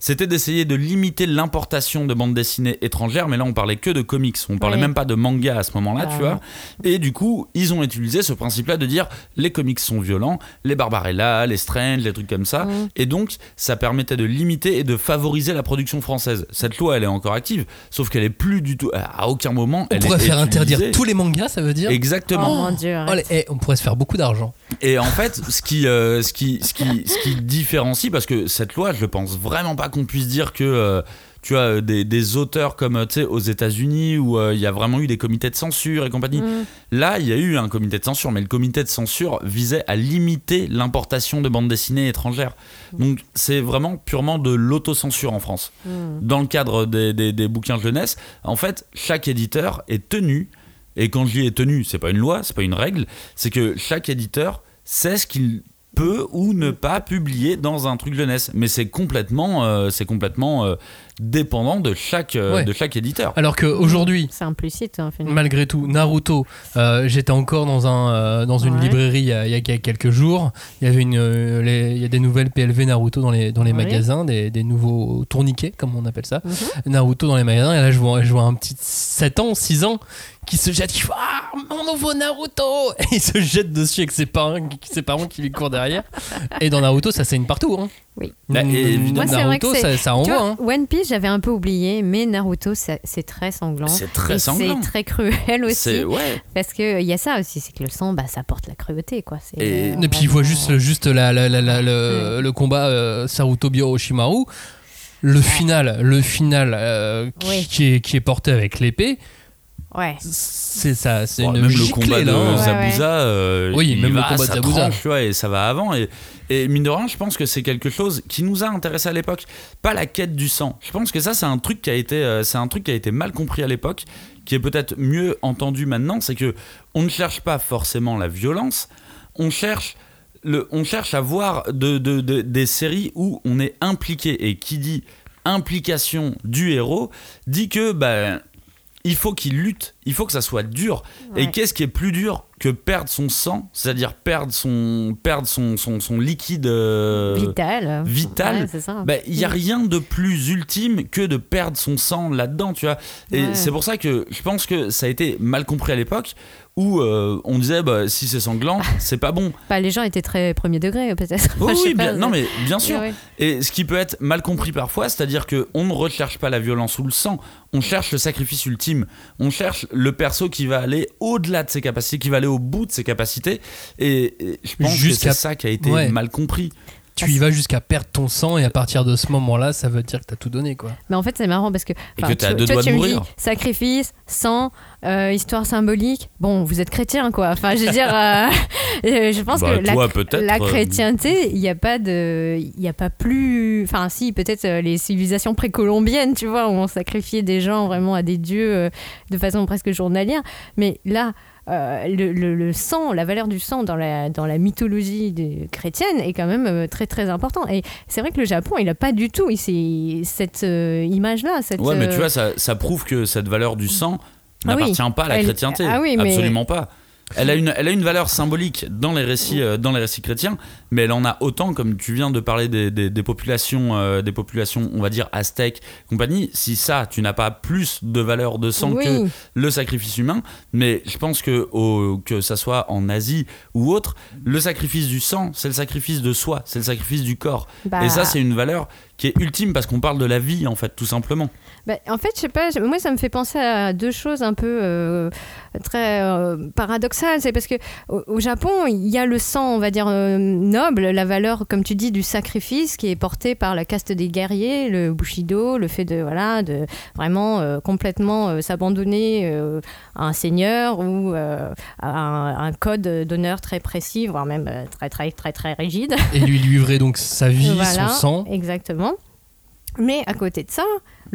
c'était d'essayer de limiter l'importation de bandes dessinées étrangères. Mais là, on parlait que de comics. On parlait Ouais. même pas de manga à ce moment-là, Ah. tu vois. Et du coup, ils ont utilisé ce principe-là de dire les comics sont violents, les Barbarella, les Strange, les trucs comme ça. Mm. Et donc, ça permettait de limiter et de favoriser la production française. Cette loi, elle est encore active, sauf qu'elle est plus du tout. À aucun moment, On elle pourrait est faire interdire tous les mangas, ça veut dire Oh Exactement. mon dieu. Oh, eh, on pourrait se faire beaucoup d'argent. Et en fait, ce qui, euh, ce, qui, ce, qui, ce qui différencie, parce que cette loi, je pense vraiment pas qu'on puisse dire que. euh, tu as des, des auteurs comme euh, tu sais, aux États-Unis où euh, il y a vraiment eu des comités de censure et compagnie. Mm. Là, il y a eu un comité de censure, mais le comité de censure visait à limiter l'importation de bandes dessinées étrangères. Donc, c'est vraiment purement de l'autocensure en France. Mm. Dans le cadre des, des- des bouquins jeunesse, en fait, chaque éditeur est tenu, et quand je dis est tenu, c'est pas une loi, c'est pas une règle, c'est que chaque éditeur sait ce qu'il peut ou ne pas publier dans un truc jeunesse. Mais c'est complètement, euh, c'est complètement euh, dépendant de chaque, euh, Ouais. de chaque éditeur. Alors qu'aujourd'hui, C'est implicite, hein, malgré tout, Naruto, euh, j'étais encore dans, un, euh, dans une Ouais. librairie il y, a, il y a quelques jours. Il y avait une, euh, les- il y a des nouvelles PLV Naruto dans les, dans les Ouais. magasins, des, des nouveaux tourniquets, comme on appelle ça. Mhm. Naruto dans les magasins. Et là, je vois, je vois un petit 7 ans, 6 ans qui se jette. Qui fait Ah, mon nouveau Naruto <laughs> Et il se jette dessus avec ses parents, ses parents qui lui courent derrière. Et dans Naruto, ça saigne partout. Hein. Oui. Bah, et évidemment- Moi, c'est vrai que Naruto, ça, ça envoie. vois, hein. One Piece, j'avais un peu oublié, mais Naruto, c'est très sanglant. C'est très Et sanglant. C'est très cruel aussi. Ouais. Parce qu'il y a ça aussi, c'est que le sang, bah, ça porte la cruauté. Quoi. Et- euh, Et puis il voit vraiment- juste, juste la, la- la- la- le, le combat euh, Saruto Orochimaru. Le final, le final euh, qui, Oui. qui est, qui est porté avec l'épée, Ouais. c'est ça, c'est une même le giclée, combat de là, hein. Zabuza, euh, Oui, même le combat de Zabuza. tranche, tu vois, et ça va avant. Et, et mine de rien, je pense que c'est quelque chose qui nous a intéressé à l'époque. Pas la quête du sang. Je pense que ça, c'est un truc qui a été, euh, c'est un truc qui a été mal compris à l'époque, qui est peut-être mieux entendu maintenant. C'est que on ne cherche pas forcément la violence, on cherche le, on cherche à voir de, de- de- des séries où on est impliqué. Et qui dit implication du héros dit que bah, il faut qu'il lutte, il faut que ça soit dur. Et qu'est-ce qui est plus dur que perdre son sang, c'est-à-dire perdre son, perdre son, son, son liquide euh, Vital. vital? Ouais, bah, il n'y a rien de plus ultime que de perdre son sang là-dedans, tu vois? Et Ouais. c'est pour ça que je pense que ça a été mal compris à l'époque où euh, on disait bah, si c'est sanglant, <laughs> c'est pas bon. Bah, les gens étaient très premier degré, peut-être. Oui, <laughs> bien, pas, non mais bien sûr. Et ce qui peut être mal compris parfois, c'est-à-dire que on ne recherche pas la violence ou le sang, on cherche le sacrifice ultime, on cherche le perso qui va aller au-delà de ses capacités, qui va aller au bout de ses capacités. Et, et je pense Jusqu'à- que c'est ça qui a été Ouais. mal compris. Tu y vas jusqu'à perdre ton sang et à partir de ce moment-là, ça veut dire que t'as tout donné quoi. Mais en fait, c'est marrant parce que. Et que t'as tu- deux toi, doigts tu de me mourir. dis sacrifice, sang, euh, histoire symbolique. Bon, vous êtes chrétien, quoi. Enfin, je veux dire, euh, <laughs> euh, je pense Bah, que la, toi, la chrétienté, il n'y a pas de. Il n'y a pas plus. Enfin, si, peut-être euh, les civilisations précolombiennes, tu vois, où on sacrifiait des gens vraiment à des dieux euh, de façon presque journalière. Mais là. Euh, le, le- le sang, la valeur du sang dans la, dans la mythologie chrétienne est quand même euh, très très important. Et c'est vrai que le Japon, il n'a pas du tout il- cette euh, image-là. Cette, Ouais, mais tu vois, ça, ça prouve que cette valeur du sang Ah oui. n'appartient pas à la Elle- chrétienté. ah oui, mais- Absolument pas. Elle a, une, elle a une valeur symbolique dans les récits, dans les récits chrétiens, mais elle en a autant, comme tu viens de parler des, des- des populations, euh, des populations, on va dire aztèques, compagnie. Si ça, tu n'as pas plus de valeur de sang Oui. que le sacrifice humain, mais je pense que au, que ça soit en Asie ou autre, le sacrifice du sang, c'est le sacrifice de soi, c'est le sacrifice du corps. Bah, Et ça, c'est une valeur qui est ultime parce qu'on parle de la vie, en fait, tout simplement. bah, en fait, je sais pas, moi ça me fait penser à deux choses un peu euh, très euh, paradoxales. C'est parce que au, au Japon, il y a le sang, on va dire, euh, noble, la valeur, comme tu dis, du sacrifice qui est porté par la caste des guerriers, le bushido, le fait de, voilà, de vraiment euh, complètement euh, s'abandonner euh, à un seigneur ou à un, un code d'honneur très précis, voire même très, très, très, très rigide. Et lui livrer donc sa vie, Voilà, son sang. Exactement. Mais à côté de ça,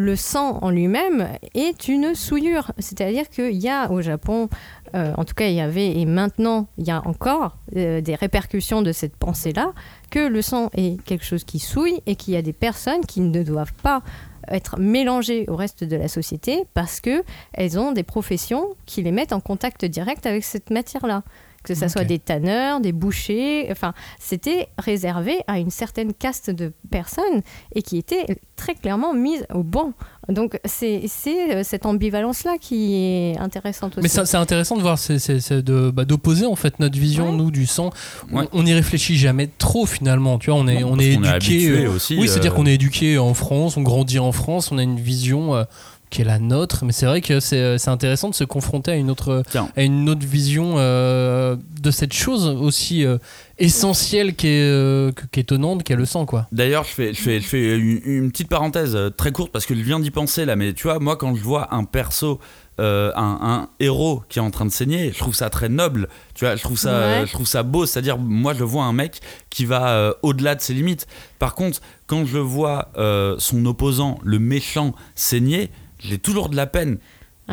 le sang en lui-même est une souillure. C'est-à-dire qu'il y a au Japon, euh, en tout cas il y avait, et maintenant il y a encore euh, des répercussions de cette pensée-là, que le sang est quelque chose qui souille et qu'il y a des personnes qui ne doivent pas être mélangées au reste de la société parce que elles ont des professions qui les mettent en contact direct avec cette matière-là. Que ce soit des tanneurs, des bouchers, enfin, c'était réservé à une certaine caste de personnes et qui était très clairement mise au banc. Donc c'est euh, cette ambivalence-là qui est intéressante aussi. Mais c'est intéressant de voir, c'est- bah, d'opposer en fait notre vision Ouais. nous du sang. On- Ouais. On n'y réfléchit jamais trop finalement. Tu vois, on est Non, on est éduqué. euh, aussi. oui, c'est-à-dire euh, qu'on est éduqué en France, on grandit en France, on a une vision euh, qui est la nôtre. Mais c'est vrai que c'est euh, c'est intéressant de se confronter à une autre Tiens. à une autre vision euh, de cette chose aussi euh, essentielle qui est euh, que- qui est étonnante, qui est le sang quoi. D'ailleurs, je fais, je, fais, je fais une, une petite parenthèse euh, très courte parce que je viens d'y penser là, mais tu vois, moi quand je vois un perso, euh, un, un héros qui est en train de saigner, je trouve ça très noble, tu vois, je trouve ça, Ouais. je trouve ça beau, c'est-à-dire moi je vois un mec qui va euh, au-delà de ses limites. Par contre, quand je vois euh, son opposant, le méchant, saigner, j'ai toujours de la peine.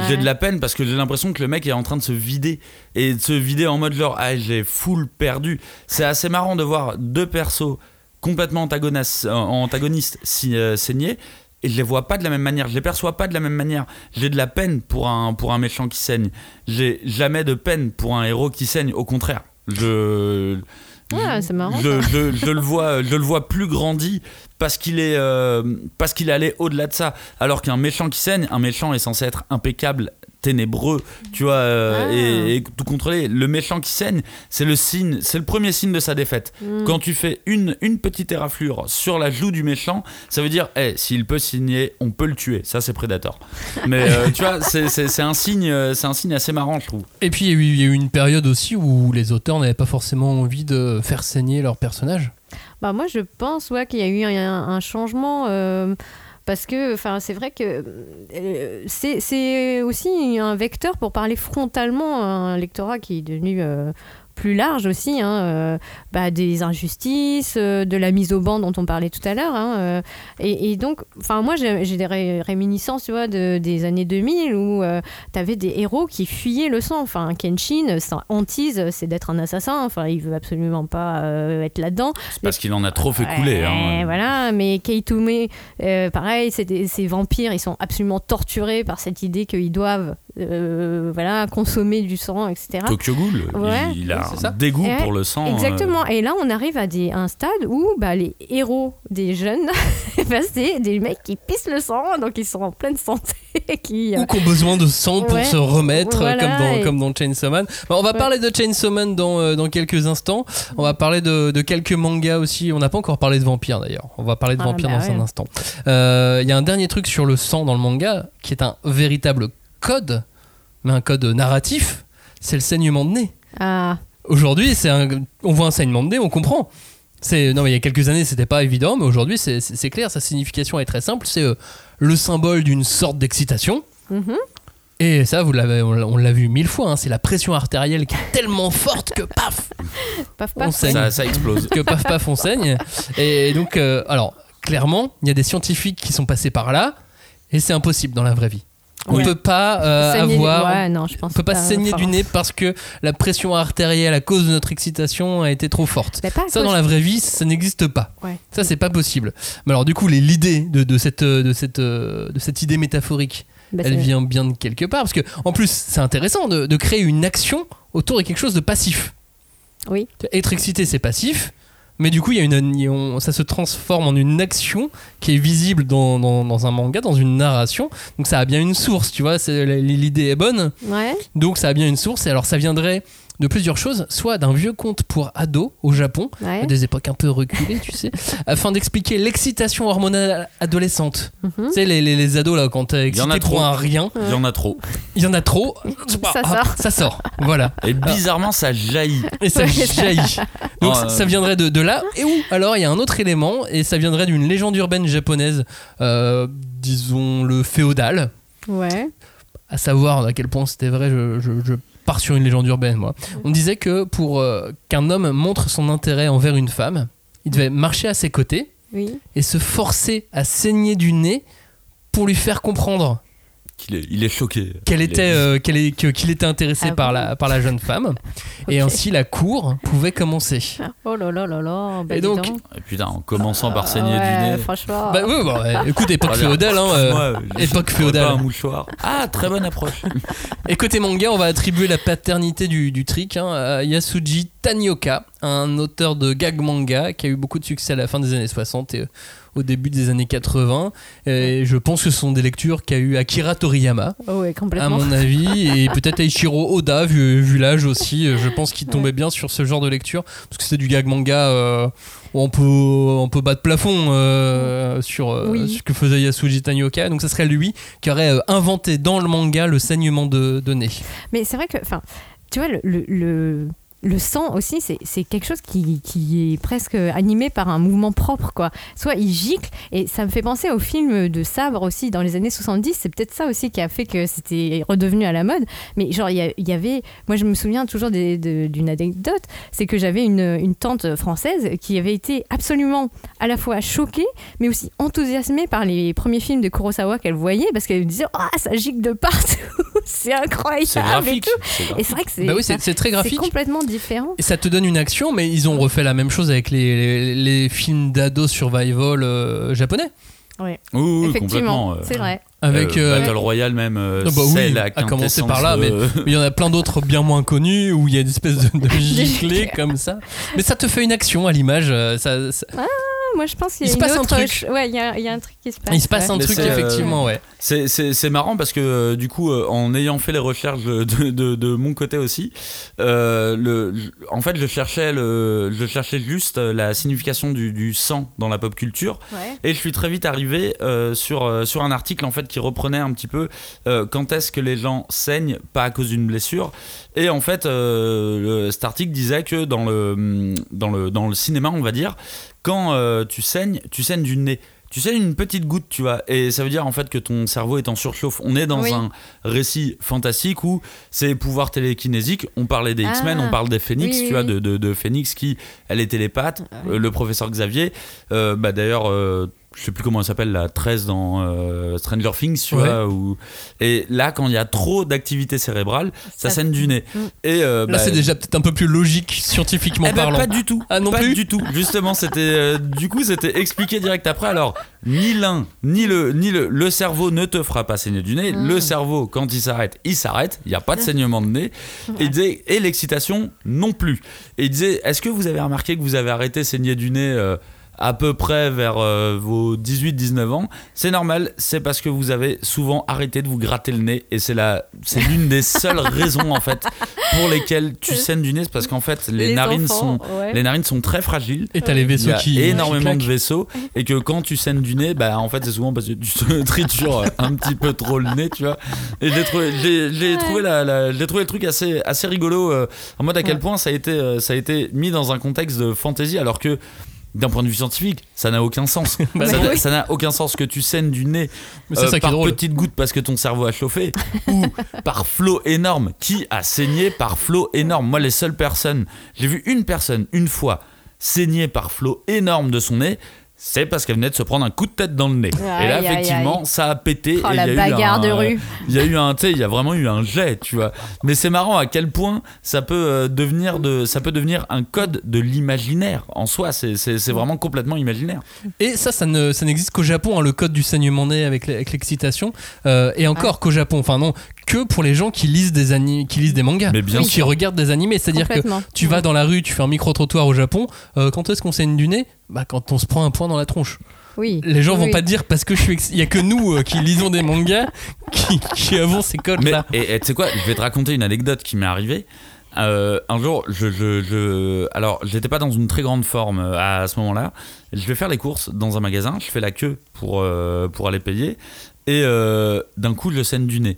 J'ai de la peine parce que j'ai l'impression que le mec est en train de se vider et de se vider en mode genre ah j'ai full perdu. C'est assez marrant de voir deux persos complètement antagonistes, euh, antagonistes si, euh, saigner et je les vois pas de la même manière, je les perçois pas de la même manière. J'ai de la peine pour un pour un méchant qui saigne. J'ai jamais de peine pour un héros qui saigne. Au contraire, je Ouais, c'est marrant, Je, je- je le vois, je le vois plus grandi parce qu'il est, euh, parce qu'il est allé au-delà de ça. Alors qu'un méchant qui saigne, un méchant est censé être impeccable, ténébreux, tu vois, euh, Ah. et, et tout contrôler. Le méchant qui saigne, c'est le signe, c'est le premier signe de sa défaite. Mm. Quand tu fais une, une petite éraflure sur la joue du méchant, ça veut dire, eh, s'il peut signer, on peut le tuer. Ça, c'est Predator. Mais euh, tu vois, c'est, c'est- c'est un signe, euh, c'est un signe assez marrant, je trouve. Et puis il y, a eu- il y a eu une période aussi où les auteurs n'avaient pas forcément envie de faire saigner leurs personnages. Bah moi je pense ouais, qu'il y a eu un, un changement euh, parce que c'est vrai que euh, c'est c'est aussi un vecteur pour parler frontalement à un lectorat qui est devenu euh, plus large aussi hein, euh, bah, des injustices euh, de la mise au banc dont on parlait tout à l'heure hein, euh, et, et donc enfin moi j'ai des ré- réminiscences tu vois de, des années 2000 où tu avais des héros qui fuyaient le sang enfin Kenshin sa hantise c'est d'être un assassin enfin il veut absolument pas être là-dedans C'est parce qu'il en a trop fait couler. Hein. Voilà, mais Keitume, pareil, c'est des- ces vampires, ils sont absolument torturés par cette idée qu'ils doivent euh, voilà, consommer du sang, etc. Tokyo Ghoul, Ouais. il, il a un dégoût pour le sang. euh, Exactement. Et là, on arrive à des, un stade où bah, les héros des jeunes, <laughs> bah, c'est des mecs qui pissent le sang, donc ils sont en pleine santé. <laughs> qui, euh, Ou qui ont besoin de sang pour Ouais. se remettre, Voilà, comme, dans, et- comme dans Chainsaw Man. Bah, on va Ouais. parler de Chainsaw Man dans, euh, dans quelques instants. On va parler de, de quelques mangas aussi. On n'a pas encore parlé de vampires d'ailleurs. On va parler de Ah, vampires bah dans un instant. Euh, Il y a un dernier truc sur le sang dans le manga qui est un véritable code, mais un code narratif. C'est le saignement de nez. ah, Aujourd'hui, c'est un, on voit un saignement de nez, on comprend. C'est non, mais il y a quelques années, c'était pas évident, mais aujourd'hui, c'est- c'est c'est clair. Sa signification est très simple. C'est euh, le symbole d'une sorte d'excitation. mhm. Et ça, vous l'avez, on l'a- on l'a vu mille fois. hein, c'est la pression artérielle qui est tellement forte que <laughs> paf, paf on saigne. Ça, ça explose. que paf paf, on saigne. Et donc, euh, alors, clairement, il y a des scientifiques qui sont passés par là, et c'est impossible dans la vraie vie. On Ouais. peut pas euh, Saigner- avoir. ouais, non, je pense On peut pas saigner du nez parce que la pression artérielle à cause de notre excitation a été trop forte. Ça, dans la vraie vie, ça n'existe pas. Ouais. Ça, c'est pas possible. Mais alors, du coup, l'idée de, de cette, euh, de, cette, euh, de cette idée métaphorique, Bah, elle vient bien de quelque part. Parce que, en plus, c'est intéressant de, de créer une action autour de quelque chose de passif. Oui. Être excité, c'est passif. Mais du coup, il y a une, on- ça se transforme en une action qui est visible dans, dans- dans un manga, dans une narration. Donc ça a bien une source, tu vois. L'idée est bonne. Ouais. Donc ça a bien une source. Et alors ça viendrait de plusieurs choses, soit d'un vieux conte pour ados au Japon, Ouais. à des époques un peu reculées, tu sais, <laughs> afin d'expliquer l'excitation hormonale adolescente. Mhm. Tu sais, les, les, les ados, là, quand t'es y en a excité pour trop. un rien, Il y en a trop. il y en a trop, <laughs> Ça hop, sort. ça sort. Voilà. Et bizarrement, ça jaillit. <laughs> Et ça Ouais. jaillit. Donc Oh, ça, euh. ça viendrait de, de là. Et où Alors il y a un autre élément, et ça viendrait d'une légende urbaine japonaise, euh, disons le féodal, Ouais. À savoir à quel point c'était vrai, je, je- je pars sur une légende urbaine moi. On disait que pour euh, qu'un homme montre son intérêt envers une femme, il devait marcher à ses côtés Oui. et se forcer à saigner du nez pour lui faire comprendre Qu'il est, il est choqué. qu'elle était, est- euh, qu'elle est- que- qu'il était intéressé Ah par, bon la, par la jeune femme. <laughs> Et ainsi la cour pouvait commencer. Oh là là là là. Bah Et donc, donc. Et putain, en commençant par saigner Ouais, du nez. Franchement. Bah oui, bah, ouais. écoute, époque féodale, hein, euh, époque féodale. un mouchoir. Ah, très bonne approche. <laughs> Et côté manga, on va attribuer la paternité du, du trick hein, à Yasuji Tanioka, un auteur de gag manga qui a eu beaucoup de succès à la fin des années 60 et euh, au début des années 80. Et je pense que ce sont des lectures qu'a eu Akira Toriyama, Oh, ouais, à mon avis, et peut-être Eiichiro Oda, vu, vu l'âge aussi. Je pense qu'il tombait bien sur ce genre de lecture, parce que c'est du gag manga euh, où on peut, on peut battre plafond euh, sur euh, Oui. ce que faisait Yasuji Tanioka. Donc ça serait lui qui aurait euh, inventé dans le manga le saignement de, de nez. Mais c'est vrai que, enfin, tu vois, le, le, le- le sang aussi, c'est quelque chose qui, qui est presque animé par un mouvement propre, quoi. Soit il gicle, et ça me fait penser au film de Sabre aussi dans les années 70. C'est peut-être ça aussi qui a fait que c'était redevenu à la mode. Mais genre, il y, avait. Moi, je me souviens toujours d'une anecdote c'est que j'avais une, une tante française qui avait été absolument à la fois choquée, mais aussi enthousiasmée par les premiers films de Kurosawa qu'elle voyait, parce qu'elle disait Ah, ça gicle de partout <laughs> C'est incroyable C'est et c'est Et graphique. c'est vrai que c'est Bah oui, c'est c'est très graphique. complètement différent. Et ça te donne une action, mais ils ont refait la même chose avec les, les, les films d'ado survival euh, japonais. Oui, oui, Effectivement, complètement. euh, c'est vrai. Avec, euh, euh, Battle Royale même. euh, Ah bah oui, la à commencer par là, quintessence, euh, Il y en a plein d'autres bien moins connus où il y a une espèce de, de <laughs> giclée comme ça. Mais ça te fait une action à l'image. Ça, ça- Ah, moi je pense qu'il y Il a se une passe un autre truc. ch- Ouais, il y, a il y a un truc qui se passe. il se passe un Mais truc, euh, effectivement, ouais. C'est- C'est c'est marrant parce que euh, du coup, euh, en ayant fait les recherches de, de, de- de mon côté aussi, euh, le, en fait, je cherchais, le, je cherchais juste la signification du, du sang dans la pop culture. Ouais. Et je suis très vite arrivé euh, sur, sur un article en fait qui reprenait un petit peu euh, quand est-ce que les gens saignent, pas à cause d'une blessure. Et en fait, euh, le, cet article disait que dans le, dans, le, dans le cinéma, on va dire, quand euh, tu saignes, tu saignes du nez. Tu saignes une petite goutte, tu vois, et ça veut dire en fait que ton cerveau est en surchauffe. On est dans Oui. un récit fantastique où c'est pouvoir télékinésique. On parlait des Ah. X-Men, on parle des Phoenix, Oui, oui, tu vois, de, de, de Phoenix qui, elle est télépathe. Ah. Euh, le professeur Xavier, euh, bah d'ailleurs, je sais plus comment elle s'appelle, la 13 dans euh, Stranger Things, tu Ouais. vois. Et là, quand il y a trop d'activité cérébrale, ça, Ça- saigne du nez. Mm. Et euh, Là, bah, c'est déjà peut-être un peu plus logique scientifiquement eh ben, parlant. pas du tout. Ah, non pas plus du tout. Justement, c'était euh, du coup c'était expliqué direct après. Alors ni l'un ni le ni le le cerveau ne te fera pas saigner du nez. Mm. Le cerveau quand il s'arrête, il s'arrête. Il n'y a pas de saignement de nez. Et, disait, et l'excitation non plus. Et il disait est-ce que vous avez remarqué que vous avez arrêté saigner du nez euh, à peu près vers euh, vos 18-19 ans, c'est normal, c'est parce que vous avez souvent arrêté de vous gratter le nez et c'est la, c'est l'une des seules <laughs> raisons en fait pour lesquelles tu saignes du nez, c'est parce qu'en fait les, narines enfants, sont, ouais. les narines sont très fragiles. Et t'as les Il vaisseaux y a qui. énormément qui de vaisseaux et que quand tu saignes du nez, bah en fait c'est souvent parce que tu te <laughs> tritures un petit peu trop le nez, tu vois. Et j'ai trouvé, j'ai, j'ai Ouais. trouvé la, la- j'ai trouvé le truc assez, assez rigolo euh, en mode à quel Ouais. point ça a été, euh, ça a été mis dans un contexte de fantasy alors que d'un point de vue scientifique, ça n'a aucun sens. <laughs> Bah ça, n'a- aucun sens que tu saignes du nez Mais euh, ça par petites gouttes parce que ton cerveau a chauffé <laughs> ou par flot énorme. Qui a saigné par flot énorme Moi, les seules personnes, j'ai vu une personne une fois saigner par flot énorme de son nez. C'est parce qu'elle venait de se prendre un coup de tête dans le nez. Aïe, et là, effectivement, aïe. ça a pété. Oh, et il y la a eu bagarre un- de rue. Il y a eu un, tu sais, il y a vraiment eu un jet, tu vois. Mais c'est marrant à quel point ça peut euh, devenir de, ça peut devenir un code de l'imaginaire en soi. C'est, c'est, c'est vraiment complètement imaginaire. Et ça, ça ne- ça n'existe qu'au Japon, hein, le code du saignement nez avec avec l'excitation. Euh, et encore qu'au Japon, enfin non, que pour les gens qui lisent des, ani- qui lisent des mangas. Mais bien qui sûr. regardent des animés. C'est-à-dire que tu vas dans la rue, tu fais un micro-trottoir au Japon, euh, quand est-ce qu'on saigne du nez? Bah quand on se prend un point dans la tronche. Oui. Les gens vont Oui. pas te dire parce que je suis. ex- Il y a que nous euh, qui lisons des mangas <laughs> qui, qui avons ces Mais codes-là. et et tu sais quoi, je vais te raconter une anecdote qui m'est arrivée. Euh, un jour, je, je, je- alors j'étais pas dans une très grande forme à ce moment-là. Je vais faire les courses dans un magasin, je fais la queue pour, euh, pour aller payer, et euh, d'un coup je saigne du nez.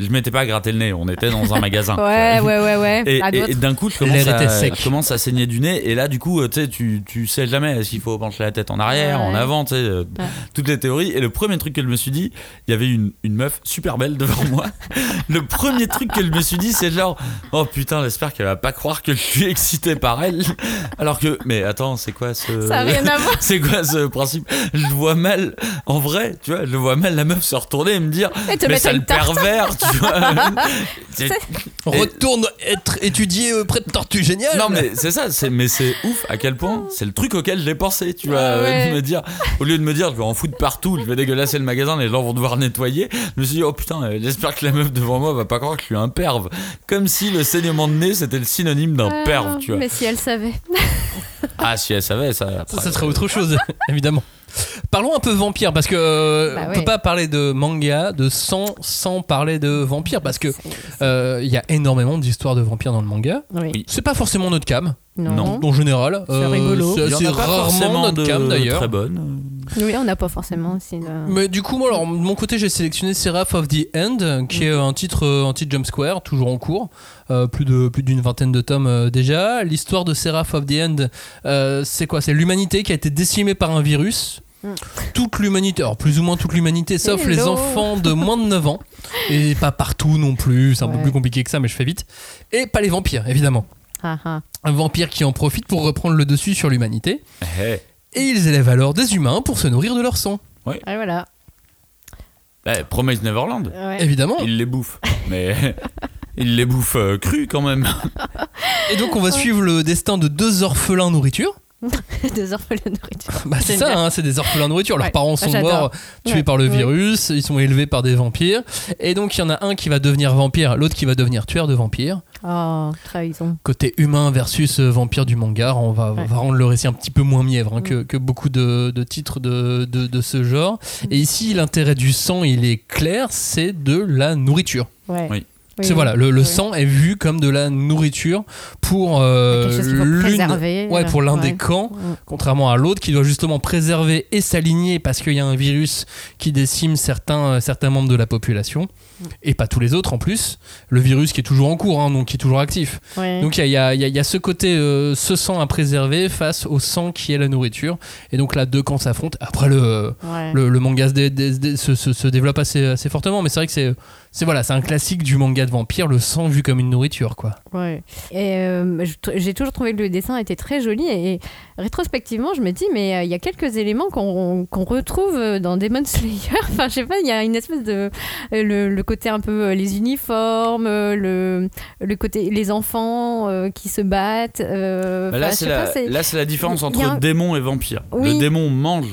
Je m'étais pas gratté le nez, on était dans un <laughs> magasin. Ouais, ouais, ouais, ouais. Et, d'un coup, je commence, à, sec. je commence à saigner du nez. Et là, du coup, euh, tu sais, tu, sais jamais s'il faut pencher la tête en arrière, Ouais. en avant, tu sais, euh, Ouais. toutes les théories. Et le premier truc que je me suis dit, il y avait une, une meuf super belle devant moi. <laughs> le premier truc que je me suis dit, c'est genre, oh putain, j'espère qu'elle va pas croire que je suis excité par elle. Alors que, mais attends, c'est quoi ce. Ça a rien à voir. <laughs> c'est quoi ce principe? Je vois mal, en vrai, tu vois, je vois mal la meuf se retourner et me dire, Et te mais ça le pervers, tu <laughs> Retourne être étudié euh, près de Tortue Génial. non mais c'est ça, c'est mais c'est ouf à quel point c'est le truc auquel j'ai pensé, tu vois, Ah euh, ouais. de me dire au lieu de me dire je vais en foutre partout, je vais dégueulasser le magasin, les gens vont devoir nettoyer, je me suis dit oh putain, euh, j'espère que la meuf devant moi va pas croire que je suis un perve, comme si le saignement de nez c'était le synonyme d'un Ah, perve, tu vois. Mais si elle savait. Ah si elle savait ça. Ça, ça serait autre chose, <laughs> évidemment. Parlons un peu vampire, parce que euh, Bah on peut pas parler de manga, de sang, sans parler de vampire, parce que euh, il y a énormément d'histoires de vampires dans le manga. Oui. C'est pas forcément notre cam, Non. Non. en général. C'est rigolo. C'est rarement notre cam d'ailleurs. très bonnes. Oui, on n'a pas forcément aussi. de- Mais du coup, moi, alors, de mon côté, j'ai sélectionné Seraph of the End, qui est un titre, euh, un titre Jump Square, toujours en cours, euh, plus de plus d'une vingtaine de tomes euh, déjà. L'histoire de Seraph of the End, euh, c'est quoi? C'est l'humanité qui a été décimée par un virus. Mm. Toute l'humanité, alors plus ou moins toute l'humanité, sauf les enfants de moins de 9 ans, <laughs> et pas partout non plus, c'est un peu plus compliqué que ça, mais je fais vite. Et pas les vampires, évidemment. Ah, ah. Un vampire qui en profite pour reprendre le dessus sur l'humanité. Eh, Et ils élèvent alors des humains pour se nourrir de leur sang. Ah, voilà. bah, Promise Neverland. Ouais. Évidemment. Il les bouffe. Mais <laughs> il les bouffe euh, crus quand même. Et donc on va suivre le destin de deux orphelins nourriture. <laughs> Deux orphelins de nourriture. Bah c'est ça, hein, c'est des orphelins nourriture. Leurs Ouais. parents sont morts, tués Ouais. par le Ouais. virus, ils sont élevés par des vampires. Et donc il y en a un qui va devenir vampire, l'autre qui va devenir tueur de vampires. Oh, trahison. Côté humain versus euh, vampire du manga, on va, on Ouais. va rendre le récit un petit peu moins mièvre hein, Mm. que, que beaucoup de, de titres de, de, de ce genre. Et ici, l'intérêt du sang, il est clair, c'est de la nourriture. Ouais. Oui. Oui, c'est voilà, le, le Oui. sang est vu comme de la nourriture pour euh, l'une, ouais, pour l'un Ouais. des camps, contrairement à l'autre qui doit justement préserver et s'aligner parce qu'il y a un virus qui décime certains, euh, certains membres de la population et pas tous les autres en plus. Le virus qui est toujours en cours, hein, donc qui est toujours actif. Donc il y a, y a- y a- ce côté, euh, ce sang à préserver face au sang qui est la nourriture. Et donc là, deux camps s'affrontent. Après, le, le, le manga se, dé- dé- dé- se, se- se développe assez, assez fortement, mais c'est vrai que c'est, c'est voilà, c'est un classique du manga de vampire, le sang vu comme une nourriture, quoi. Ouais. Et euh, j'ai toujours trouvé que le dessin était très joli et, et rétrospectivement, je me dis mais euh, il y a quelques éléments qu'on qu'on retrouve euh, dans Demon Slayer. <laughs> enfin, je sais pas, il y a une espèce de euh, le, le côté un peu les uniformes, le le côté les enfants euh, qui se battent. euh, Bah, là, c'est la, pas, c'est- là, c'est la différence entre un- démon et vampire. Oui. Le démon mange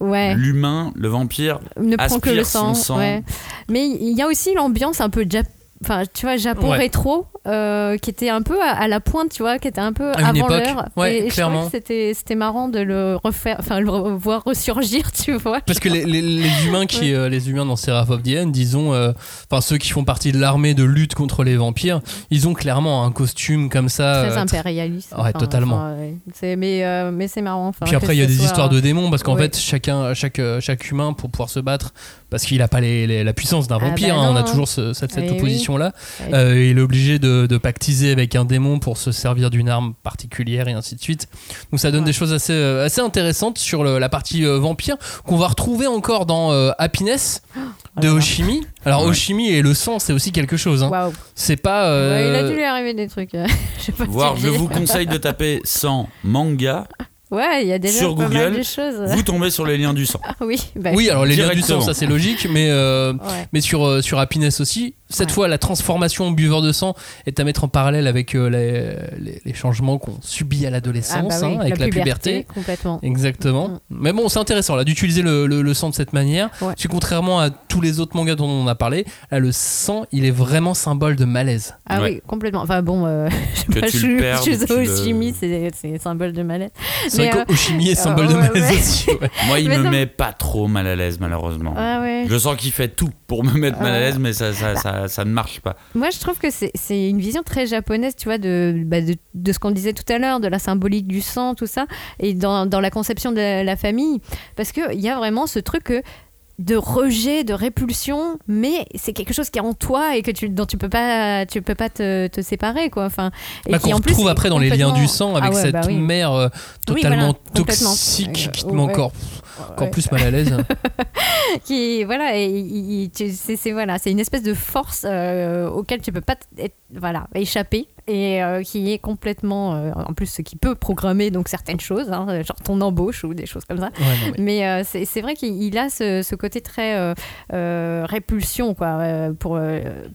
ouais. l'humain, le vampire. ne prend que le son sang. sang. ouais. Mais il y a aussi l'ambiance un peu Jap- Enfin, tu vois, Japon Ouais. rétro, euh, qui était un peu à, à la pointe, tu vois, qui était un peu À avant l'heure. Ouais, et, et je clairement. c'était, c'était marrant de le refaire, enfin, le revoir ressurgir, <laughs> tu vois. Parce que les, les- les humains qui, euh, les humains dans Seraph of the End, disons, euh, enfin ceux qui font partie de l'armée de lutte contre les vampires, ils ont clairement un costume comme ça. Très impérialiste. ouais, totalement. C'est, mais, mais c'est marrant. Puis après, il y a des soit- histoires de démons parce qu'en fait, chacun, chaque, chaque humain pour pouvoir se battre, parce qu'il n'a pas les- les- la puissance d'un Ah vampire, bah hein, on a toujours ce- cette, cette Eh oui. opposition-là. Euh, il est obligé de, de pactiser avec un démon pour se servir d'une arme particulière et ainsi de suite. Donc ça donne Ouais. des choses assez, euh, assez intéressantes sur le- la partie euh, vampire qu'on va retrouver encore dans euh, Happiness de Oh là là. Oshimi. Alors Ouais. Oshimi et le sang, c'est aussi quelque chose. hein. Waouh. C'est pas. euh, Ouais, il a dû lui arriver des trucs. <laughs> je sais pas Voire, te je vous conseille de taper <laughs> sans manga. Ouais, il y a déjà sur pas mal Google, de choses. Vous tombez sur les liens du sang. <laughs> Ah oui, bah, Oui, alors les liens du sang, ça c'est logique, mais, euh, ouais. mais sur, euh, sur Happiness aussi, cette Ouais. fois la transformation en buveur de sang est à mettre en parallèle avec euh, les, les- les changements qu'on subit à Ah l'adolescence, bah oui, hein, avec la, puberté. Complètement. Exactement. Mm. Mais bon, c'est intéressant là d'utiliser le, le- le sang de cette manière. Ouais. Parce que contrairement à tous les autres mangas dont on a parlé, là le sang il est vraiment symbole de malaise. Ah Ouais. oui, complètement. Enfin bon, euh, <laughs> je sais Que pas, tu je le suis perdes, je suis tu le- Oshimi, c'est symbole de malaise. C'est vrai euh, qu'Oshimi est symbole de malaise ouais. aussi. ouais. <laughs> Moi, il Mais me ça- met pas trop mal à l'aise, malheureusement. Ah ouais. Je sens qu'il fait tout pour me mettre mal à l'aise, mais ça, ça, ça, ça ne marche pas. Moi, je trouve que c'est une vision très japonaise, tu vois, de, bah, de, de ce qu'on disait tout à l'heure, de la symbolique du sang, tout ça, et dans, dans la conception de la famille. Parce qu'il y a vraiment ce truc euh, de rejet, de répulsion, mais c'est quelque chose qui est en toi et que tu, dont tu peux pas, tu peux pas te, te séparer, quoi. Enfin, et Bah, qui, qu'on en plus, retrouve est après dans les liens du sang Ah avec ouais, cette bah oui. mère euh, Oui, totalement voilà, complètement. toxique qui te Euh, met ouais. encore, encore Ouais. plus mal à l'aise. <laughs> qui voilà et c'est c'est- voilà c'est une espèce de force euh, auquel tu peux pas t- être- voilà échapper et euh, qui est complètement euh, en plus ce qui peut programmer donc certaines choses hein, genre ton embauche ou des choses comme ça. Ouais, non, mais- mais euh, c'est vrai qu'il il a ce, ce côté très répulsion quoi pour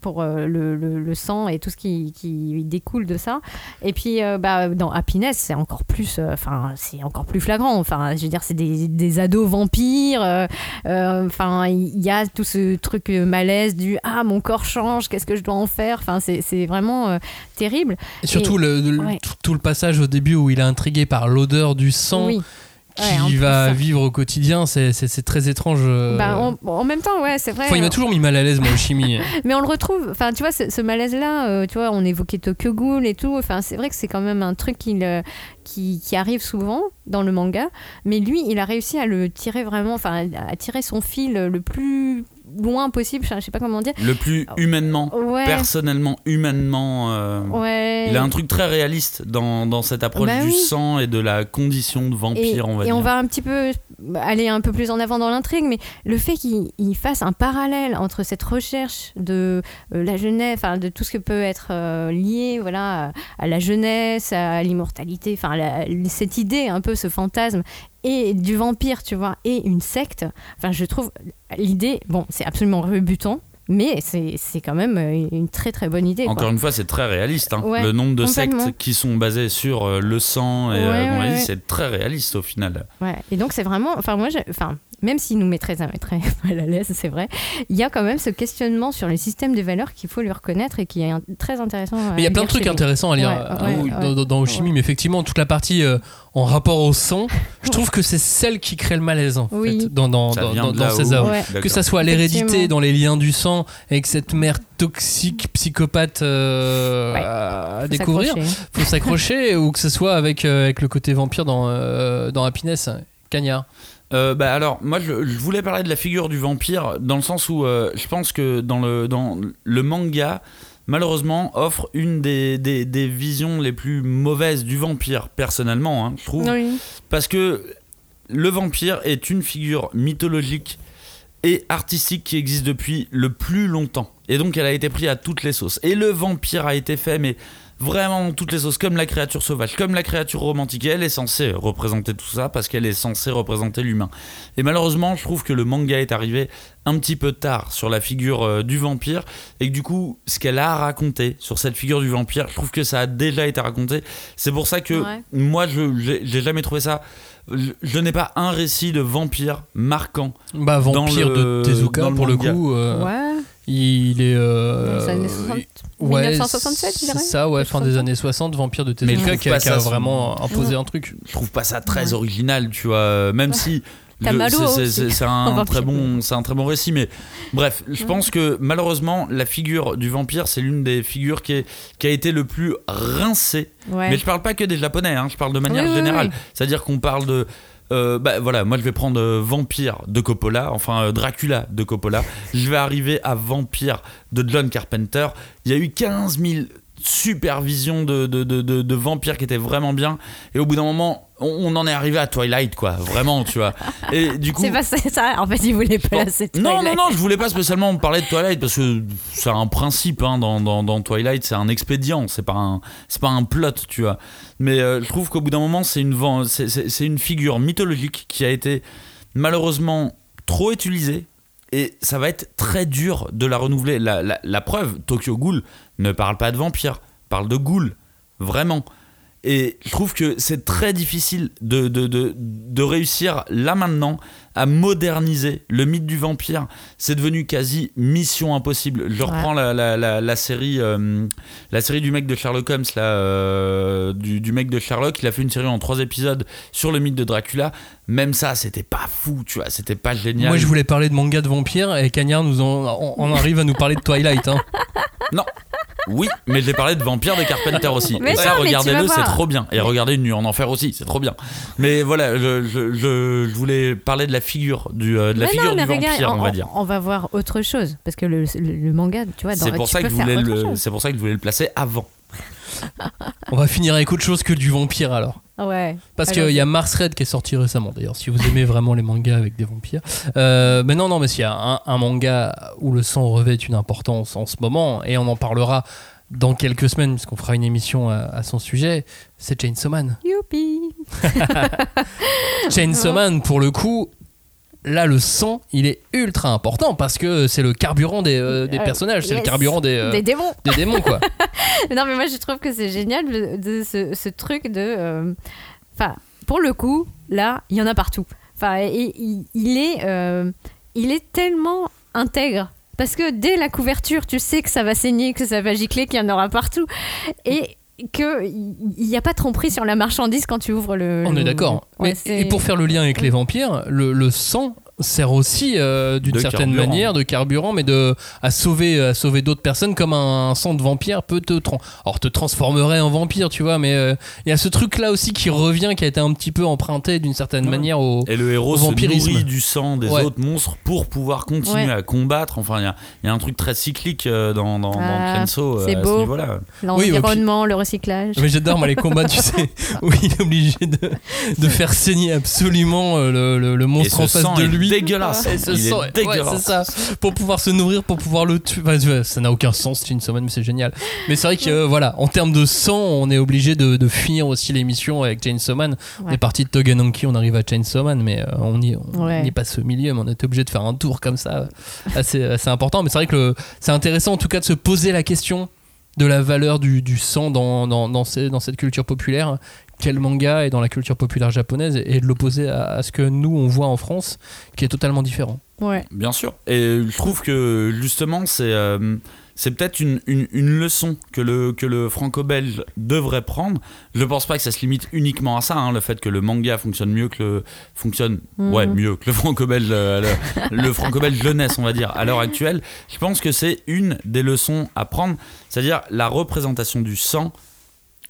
pour le, le- le sang et tout ce qui, qui découle de ça. Et puis bah, dans Happiness c'est encore plus enfin c'est encore plus flagrant. Enfin je veux dire c'est des, des ados vampires enfin il y a tout ce truc malaise du ah mon corps change qu'est-ce que je dois en faire? Enfin c'est vraiment euh, Et surtout le, le- ouais. tout, tout le passage au début où il est intrigué par l'odeur du sang oui Ouais, plus, va vivre au quotidien, c'est- très étrange. euh. Bah, en, en même temps, ouais, c'est vrai. Enfin, il m'a toujours mis mal à l'aise, moi, chimie. <laughs> Mais on le retrouve, enfin, tu vois, ce, ce malaise-là, euh, tu vois, on évoquait Tokyo Ghoul et tout. Enfin, c'est vrai que c'est quand même un truc qui, le- qui, qui arrive souvent dans le manga. Mais lui, il a réussi à le tirer vraiment, enfin, à tirer son fil le plus loin possible. Je sais pas comment dire. Le plus humainement, Ouais. personnellement, humainement. euh, Ouais. Il a un truc très réaliste dans, dans cette approche Bah du oui. sang et de la condition de vampire, et, on va et dire. on va un petit peu aller un peu plus en avant dans l'intrigue, mais le fait qu'il il fasse un parallèle entre cette recherche de euh, la jeunesse, de tout ce que peut être euh, lié, voilà, à, la jeunesse, à l'immortalité, cette idée un peu, ce fantasme et du vampire, tu vois, et une secte. Je trouve l'idée, bon, c'est absolument rebutant. Mais c'est quand même euh, une très très bonne idée. quoi. Encore une fois, c'est très réaliste. hein. Ouais, le nombre de sectes qui sont basées sur euh, le sang, et euh, Ouais, ouais. c'est très réaliste au final. Ouais. Et donc c'est vraiment, enfin moi, enfin même s'il nous met très, très mal à l'aise, c'est vrai, il y a quand même ce questionnement sur le système des valeurs qu'il faut lui reconnaître et qui est un- très intéressant. à Mais il y a plein de trucs intéressants à lire Ouais, ouais, dans- ouais. dans, mais effectivement, toute la partie euh, en rapport au sang, je trouve que c'est celle qui crée le malaise en Oui. fait, dans, dans, Ça dans, de ces œuvres. Ouais. Que ça soit l'hérédité dans les liens du sang, avec cette mère toxique, psychopathe euh, Ouais. à Faut découvrir, faut s'accrocher, ou que ce soit avec, euh, avec le côté vampire dans, euh, dans Happiness, Cagnard. Euh, bah alors, moi je, je voulais parler de la figure du vampire dans le sens où euh, je pense que dans le, dans le manga, malheureusement, offre une des, des, des visions les plus mauvaises du vampire, personnellement, hein, je trouve. Oui. Parce que le vampire est une figure mythologique et artistique qui existe depuis le plus longtemps. Et donc elle a été prise à toutes les sauces. Et le vampire a été fait, mais vraiment dans toutes les sauces, comme la créature sauvage, comme la créature romantique. Et elle est censée représenter tout ça parce qu'elle est censée représenter l'humain. Et malheureusement, je trouve que le manga est arrivé un petit peu tard sur la figure euh, du vampire et que du coup, ce qu'elle a à raconter sur cette figure du vampire, je trouve que ça a déjà été raconté. C'est pour ça que Ouais. moi, je j'ai jamais trouvé ça. Je, je n'ai pas un récit de vampire marquant. Bah, vampire le- de Tezuka, dans le pour le coup, euh, Ouais. Il est. euh, Dans les années 60, ouais, 1967, je c'est dirais. ça, ouais, fin des 60. années 60, vampire de Tezuka qui a, pas qui a ça vraiment imposé un truc. Je trouve pas ça très Ouais. original, tu vois. Même si. c'est- un <laughs> vampire. très bon c'est un très bon récit mais bref je pense que malheureusement la figure du vampire c'est l'une des figures qui, est, qui a été le plus rincée Ouais. mais je parle pas que des japonais hein, je parle de manière Oui, générale oui. c'est à dire qu'on parle de euh, bah voilà, moi je vais prendre euh, Vampire de Coppola, enfin euh, Dracula de Coppola. Je vais arriver à Vampire de John Carpenter. Il y a eu 15 000 super visions de, de, de, de, de vampires qui étaient vraiment bien. Et au bout d'un moment, on, en est arrivé à Twilight, quoi. Vraiment, tu vois. Et du coup. C'est pas ça, en fait, il voulait Bon, placer non, non, non, je voulais pas spécialement parler de Twilight parce que c'est un principe hein, dans, dans, dans Twilight, c'est un expédient, c'est pas un, c'est pas un plot, tu vois. Mais euh, je trouve qu'au bout d'un moment, c'est une, c'est une figure mythologique qui a été malheureusement trop utilisée et ça va être très dur de la renouveler. La, la- la preuve, Tokyo Ghoul ne parle pas de vampire, parle de ghoul, vraiment. Et je trouve que c'est très difficile de, de, de, de réussir là maintenant à moderniser le mythe du vampire. C'est devenu quasi mission impossible. Je reprends la, la, la, la série, euh, la série du mec de Sherlock Holmes, là, euh, du, du mec de Sherlock. Il a fait une série en trois épisodes sur le mythe de Dracula. Même ça, c'était pas fou, tu vois, c'était pas génial. Moi, je voulais parler de manga de vampire et Cagnard nous en, on, on arrive à nous parler de Twilight. Hein. Non. Oui, mais j'ai parlé de Vampire de Carpenter aussi. Mais et ça, non, regardez-le, c'est trop bien. Et regardez Une nuit en enfer aussi, c'est trop bien. Mais voilà, je, je, je- je voulais parler de la figure du, euh, de la Mais figure non, mais du vampire, on va dire. On va voir autre chose. Parce que le, le, le manga, tu vois, dans, C'est pour, ça que le, c'est pour ça que je voulais le placer avant. <laughs> On va finir avec autre chose que du vampire alors. Ouais. Parce qu'il y a Mars Red qui est sorti récemment d'ailleurs, si vous aimez vraiment les mangas avec des vampires. Euh, mais non, non, mais s'il y a un, un manga où le sang revêt une importance en ce moment, et on en parlera dans quelques semaines, puisqu'on fera une émission à, à son sujet, c'est Chainsaw Man. Youpi <laughs> Chainsaw Man, pour le coup, là, le sang, il est ultra important parce que c'est le carburant des, euh, des Euh, personnages, c'est le carburant des, euh, Des démons des démons, quoi. <laughs> Non, mais moi, je trouve que c'est génial de, ce, ce truc de. euh, Enfin, pour le coup, là, il y en a partout. Enfin, il, il est, il est tellement intègre. Parce que dès la couverture, tu sais que ça va saigner, que ça va gicler, qu'il y en aura partout. Et que il n'y a pas de tromperie sur la marchandise quand tu ouvres le. On le- est d'accord. Ouais, et pour faire le lien avec les vampires, le, le sang sert aussi euh, d'une certaine carburant. manière de carburant, mais de à sauver à sauver d'autres personnes comme un, sang de vampire peut te alors te transformerait en vampire, tu vois. Mais euh, il y a ce truc là aussi qui revient, qui a été un petit peu emprunté d'une certaine Ouais. manière au, Et le héros se vampirisme. nourrit du sang des Ouais. autres monstres pour pouvoir continuer Ouais. à combattre. Enfin, il y a, il y a un truc très cyclique euh, dans, dans, dans Ah, euh, c'est à beau. ce niveau-là. L'environnement, le recyclage. Mais j'adore moi les combats, tu sais, <laughs> où il est obligé de, de faire saigner absolument le, le- monstre en face sang de lui. Dégueulasse. Et ce Il est ouais, dégueulasse. ça. Pour pouvoir se nourrir, pour pouvoir le tuer. Enfin, ça n'a aucun sens, Chainsaw mais c'est génial. Mais c'est vrai que euh, voilà, en termes de sang, on est obligé de, de finir aussi l'émission avec Chainsaw Man. On est parti de Togananki, on arrive à Chainsaw Man, mais euh, on y, on Ouais. y passe au milieu, mais on était obligé de faire un tour comme ça, euh, assez, assez important. Mais c'est vrai que c'est intéressant en tout cas de se poser la question de la valeur du, du sang dans, dans, dans, ces- dans cette culture populaire. Quel manga est dans la culture populaire japonaise et de l'opposer à, à ce que nous on voit en France, qui est totalement différent. Ouais. Bien sûr. Et je trouve que justement, c'est euh, c'est peut-être une, une, une leçon que le, que le franco-belge devrait prendre. Je pense pas que ça se limite uniquement à ça, hein, le fait que le manga fonctionne mieux que le fonctionne Mhm. ouais mieux que le franco-belge euh, le, le franco-belge jeunesse, on va dire à l'heure actuelle. Je pense que c'est une des leçons à prendre, c'est-à-dire la représentation du sang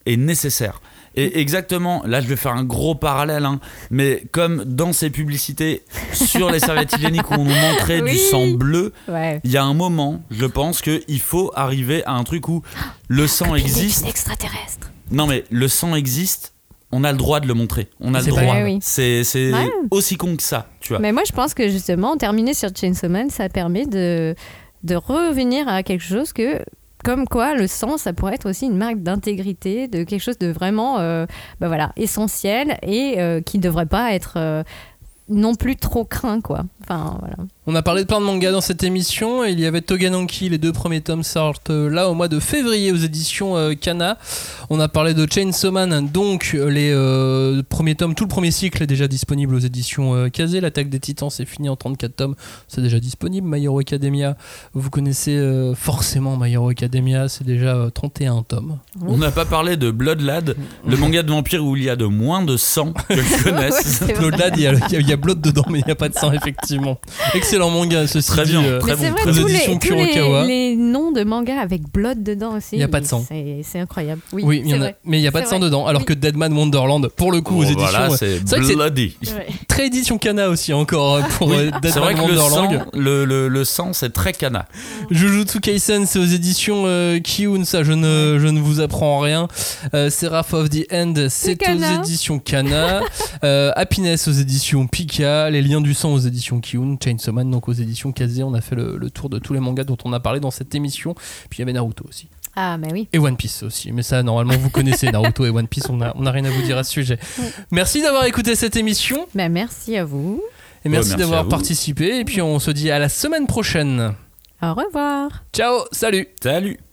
est nécessaire. Et exactement, là je vais faire un gros parallèle, hein, mais comme dans ces publicités sur les serviettes hygiéniques où on nous montrait du sang bleu, Ouais. il y a un moment, je pense qu'il faut arriver à un truc où le sang existe. extraterrestre. Non mais le sang existe, on a le droit de le montrer. On a le C'est droit. oui. C'est c'est Ouais. aussi con que ça, tu vois. Mais moi, je pense que justement, terminer sur Chainsaw Man, ça permet de, de revenir à quelque chose que. Comme quoi, le sang, ça pourrait être aussi une marque d'intégrité, de quelque chose de vraiment euh, bah voilà, essentiel et euh, qui ne devrait pas être euh, non plus trop craint. Quoi. Enfin, voilà. On a parlé de plein de mangas dans cette émission. et Il y avait Togananki, les deux premiers tomes sortent euh, là au mois de février aux éditions euh, Kana. On a parlé de Chainsaw Man, donc euh, les euh, premiers tomes, tout le premier cycle est déjà disponible aux éditions euh, Kazé. L'attaque des titans, c'est fini en 34 tomes, c'est déjà disponible. My Hero Academia, vous connaissez forcément My Hero Academia, c'est déjà euh, 31 tomes. On n'a pas parlé de Blood Lad, le <laughs> manga de vampire où il y a de moins de sang que je <laughs> connaisse. Ouais, c'est vrai. Blood Lad, il y a, il y a- il y a Blood dedans, mais il n'y a pas de sang, effectivement. Excellent <laughs> manga, ceci Très dit, bien, euh, très Mais c'est bon, vrai, très bon. tous, les, tous les- les noms de mangas avec blood dedans aussi. Il y a pas de sang. C'est incroyable. Oui, Oui, il y en a- mais il n'y a pas de sang vrai. dedans. Alors Oui. que Deadman Wonderland, pour le coup, aux Oh, éditions. voilà, ouais. c'est bloody. Très édition Kana aussi, encore euh, pour euh, C'est vrai Deadman que le Wonderland. sang, le, le, le sang, c'est très cana. Jujutsu Kaisen, c'est aux éditions euh, Kiun, ça je ne, je ne vous apprends rien. Euh, Seraph of the End, c'est Kana. aux éditions Kana. Euh, Happiness aux éditions Pika. Les liens du sang aux éditions Kiun. Chainsaw Donc aux éditions Kazé. On a fait le, le tour de tous les mangas dont on a parlé dans cette émission. Puis il y avait Naruto aussi. Ah, mais oui. Et One Piece aussi. Mais ça, normalement, vous connaissez <laughs> Naruto et One Piece. On n'a on a rien à vous dire à ce sujet. Merci d'avoir écouté cette émission. Bah, merci à vous. Et merci, merci d'avoir participé. Et puis on se dit à la semaine prochaine. Au revoir. Ciao, salut Salut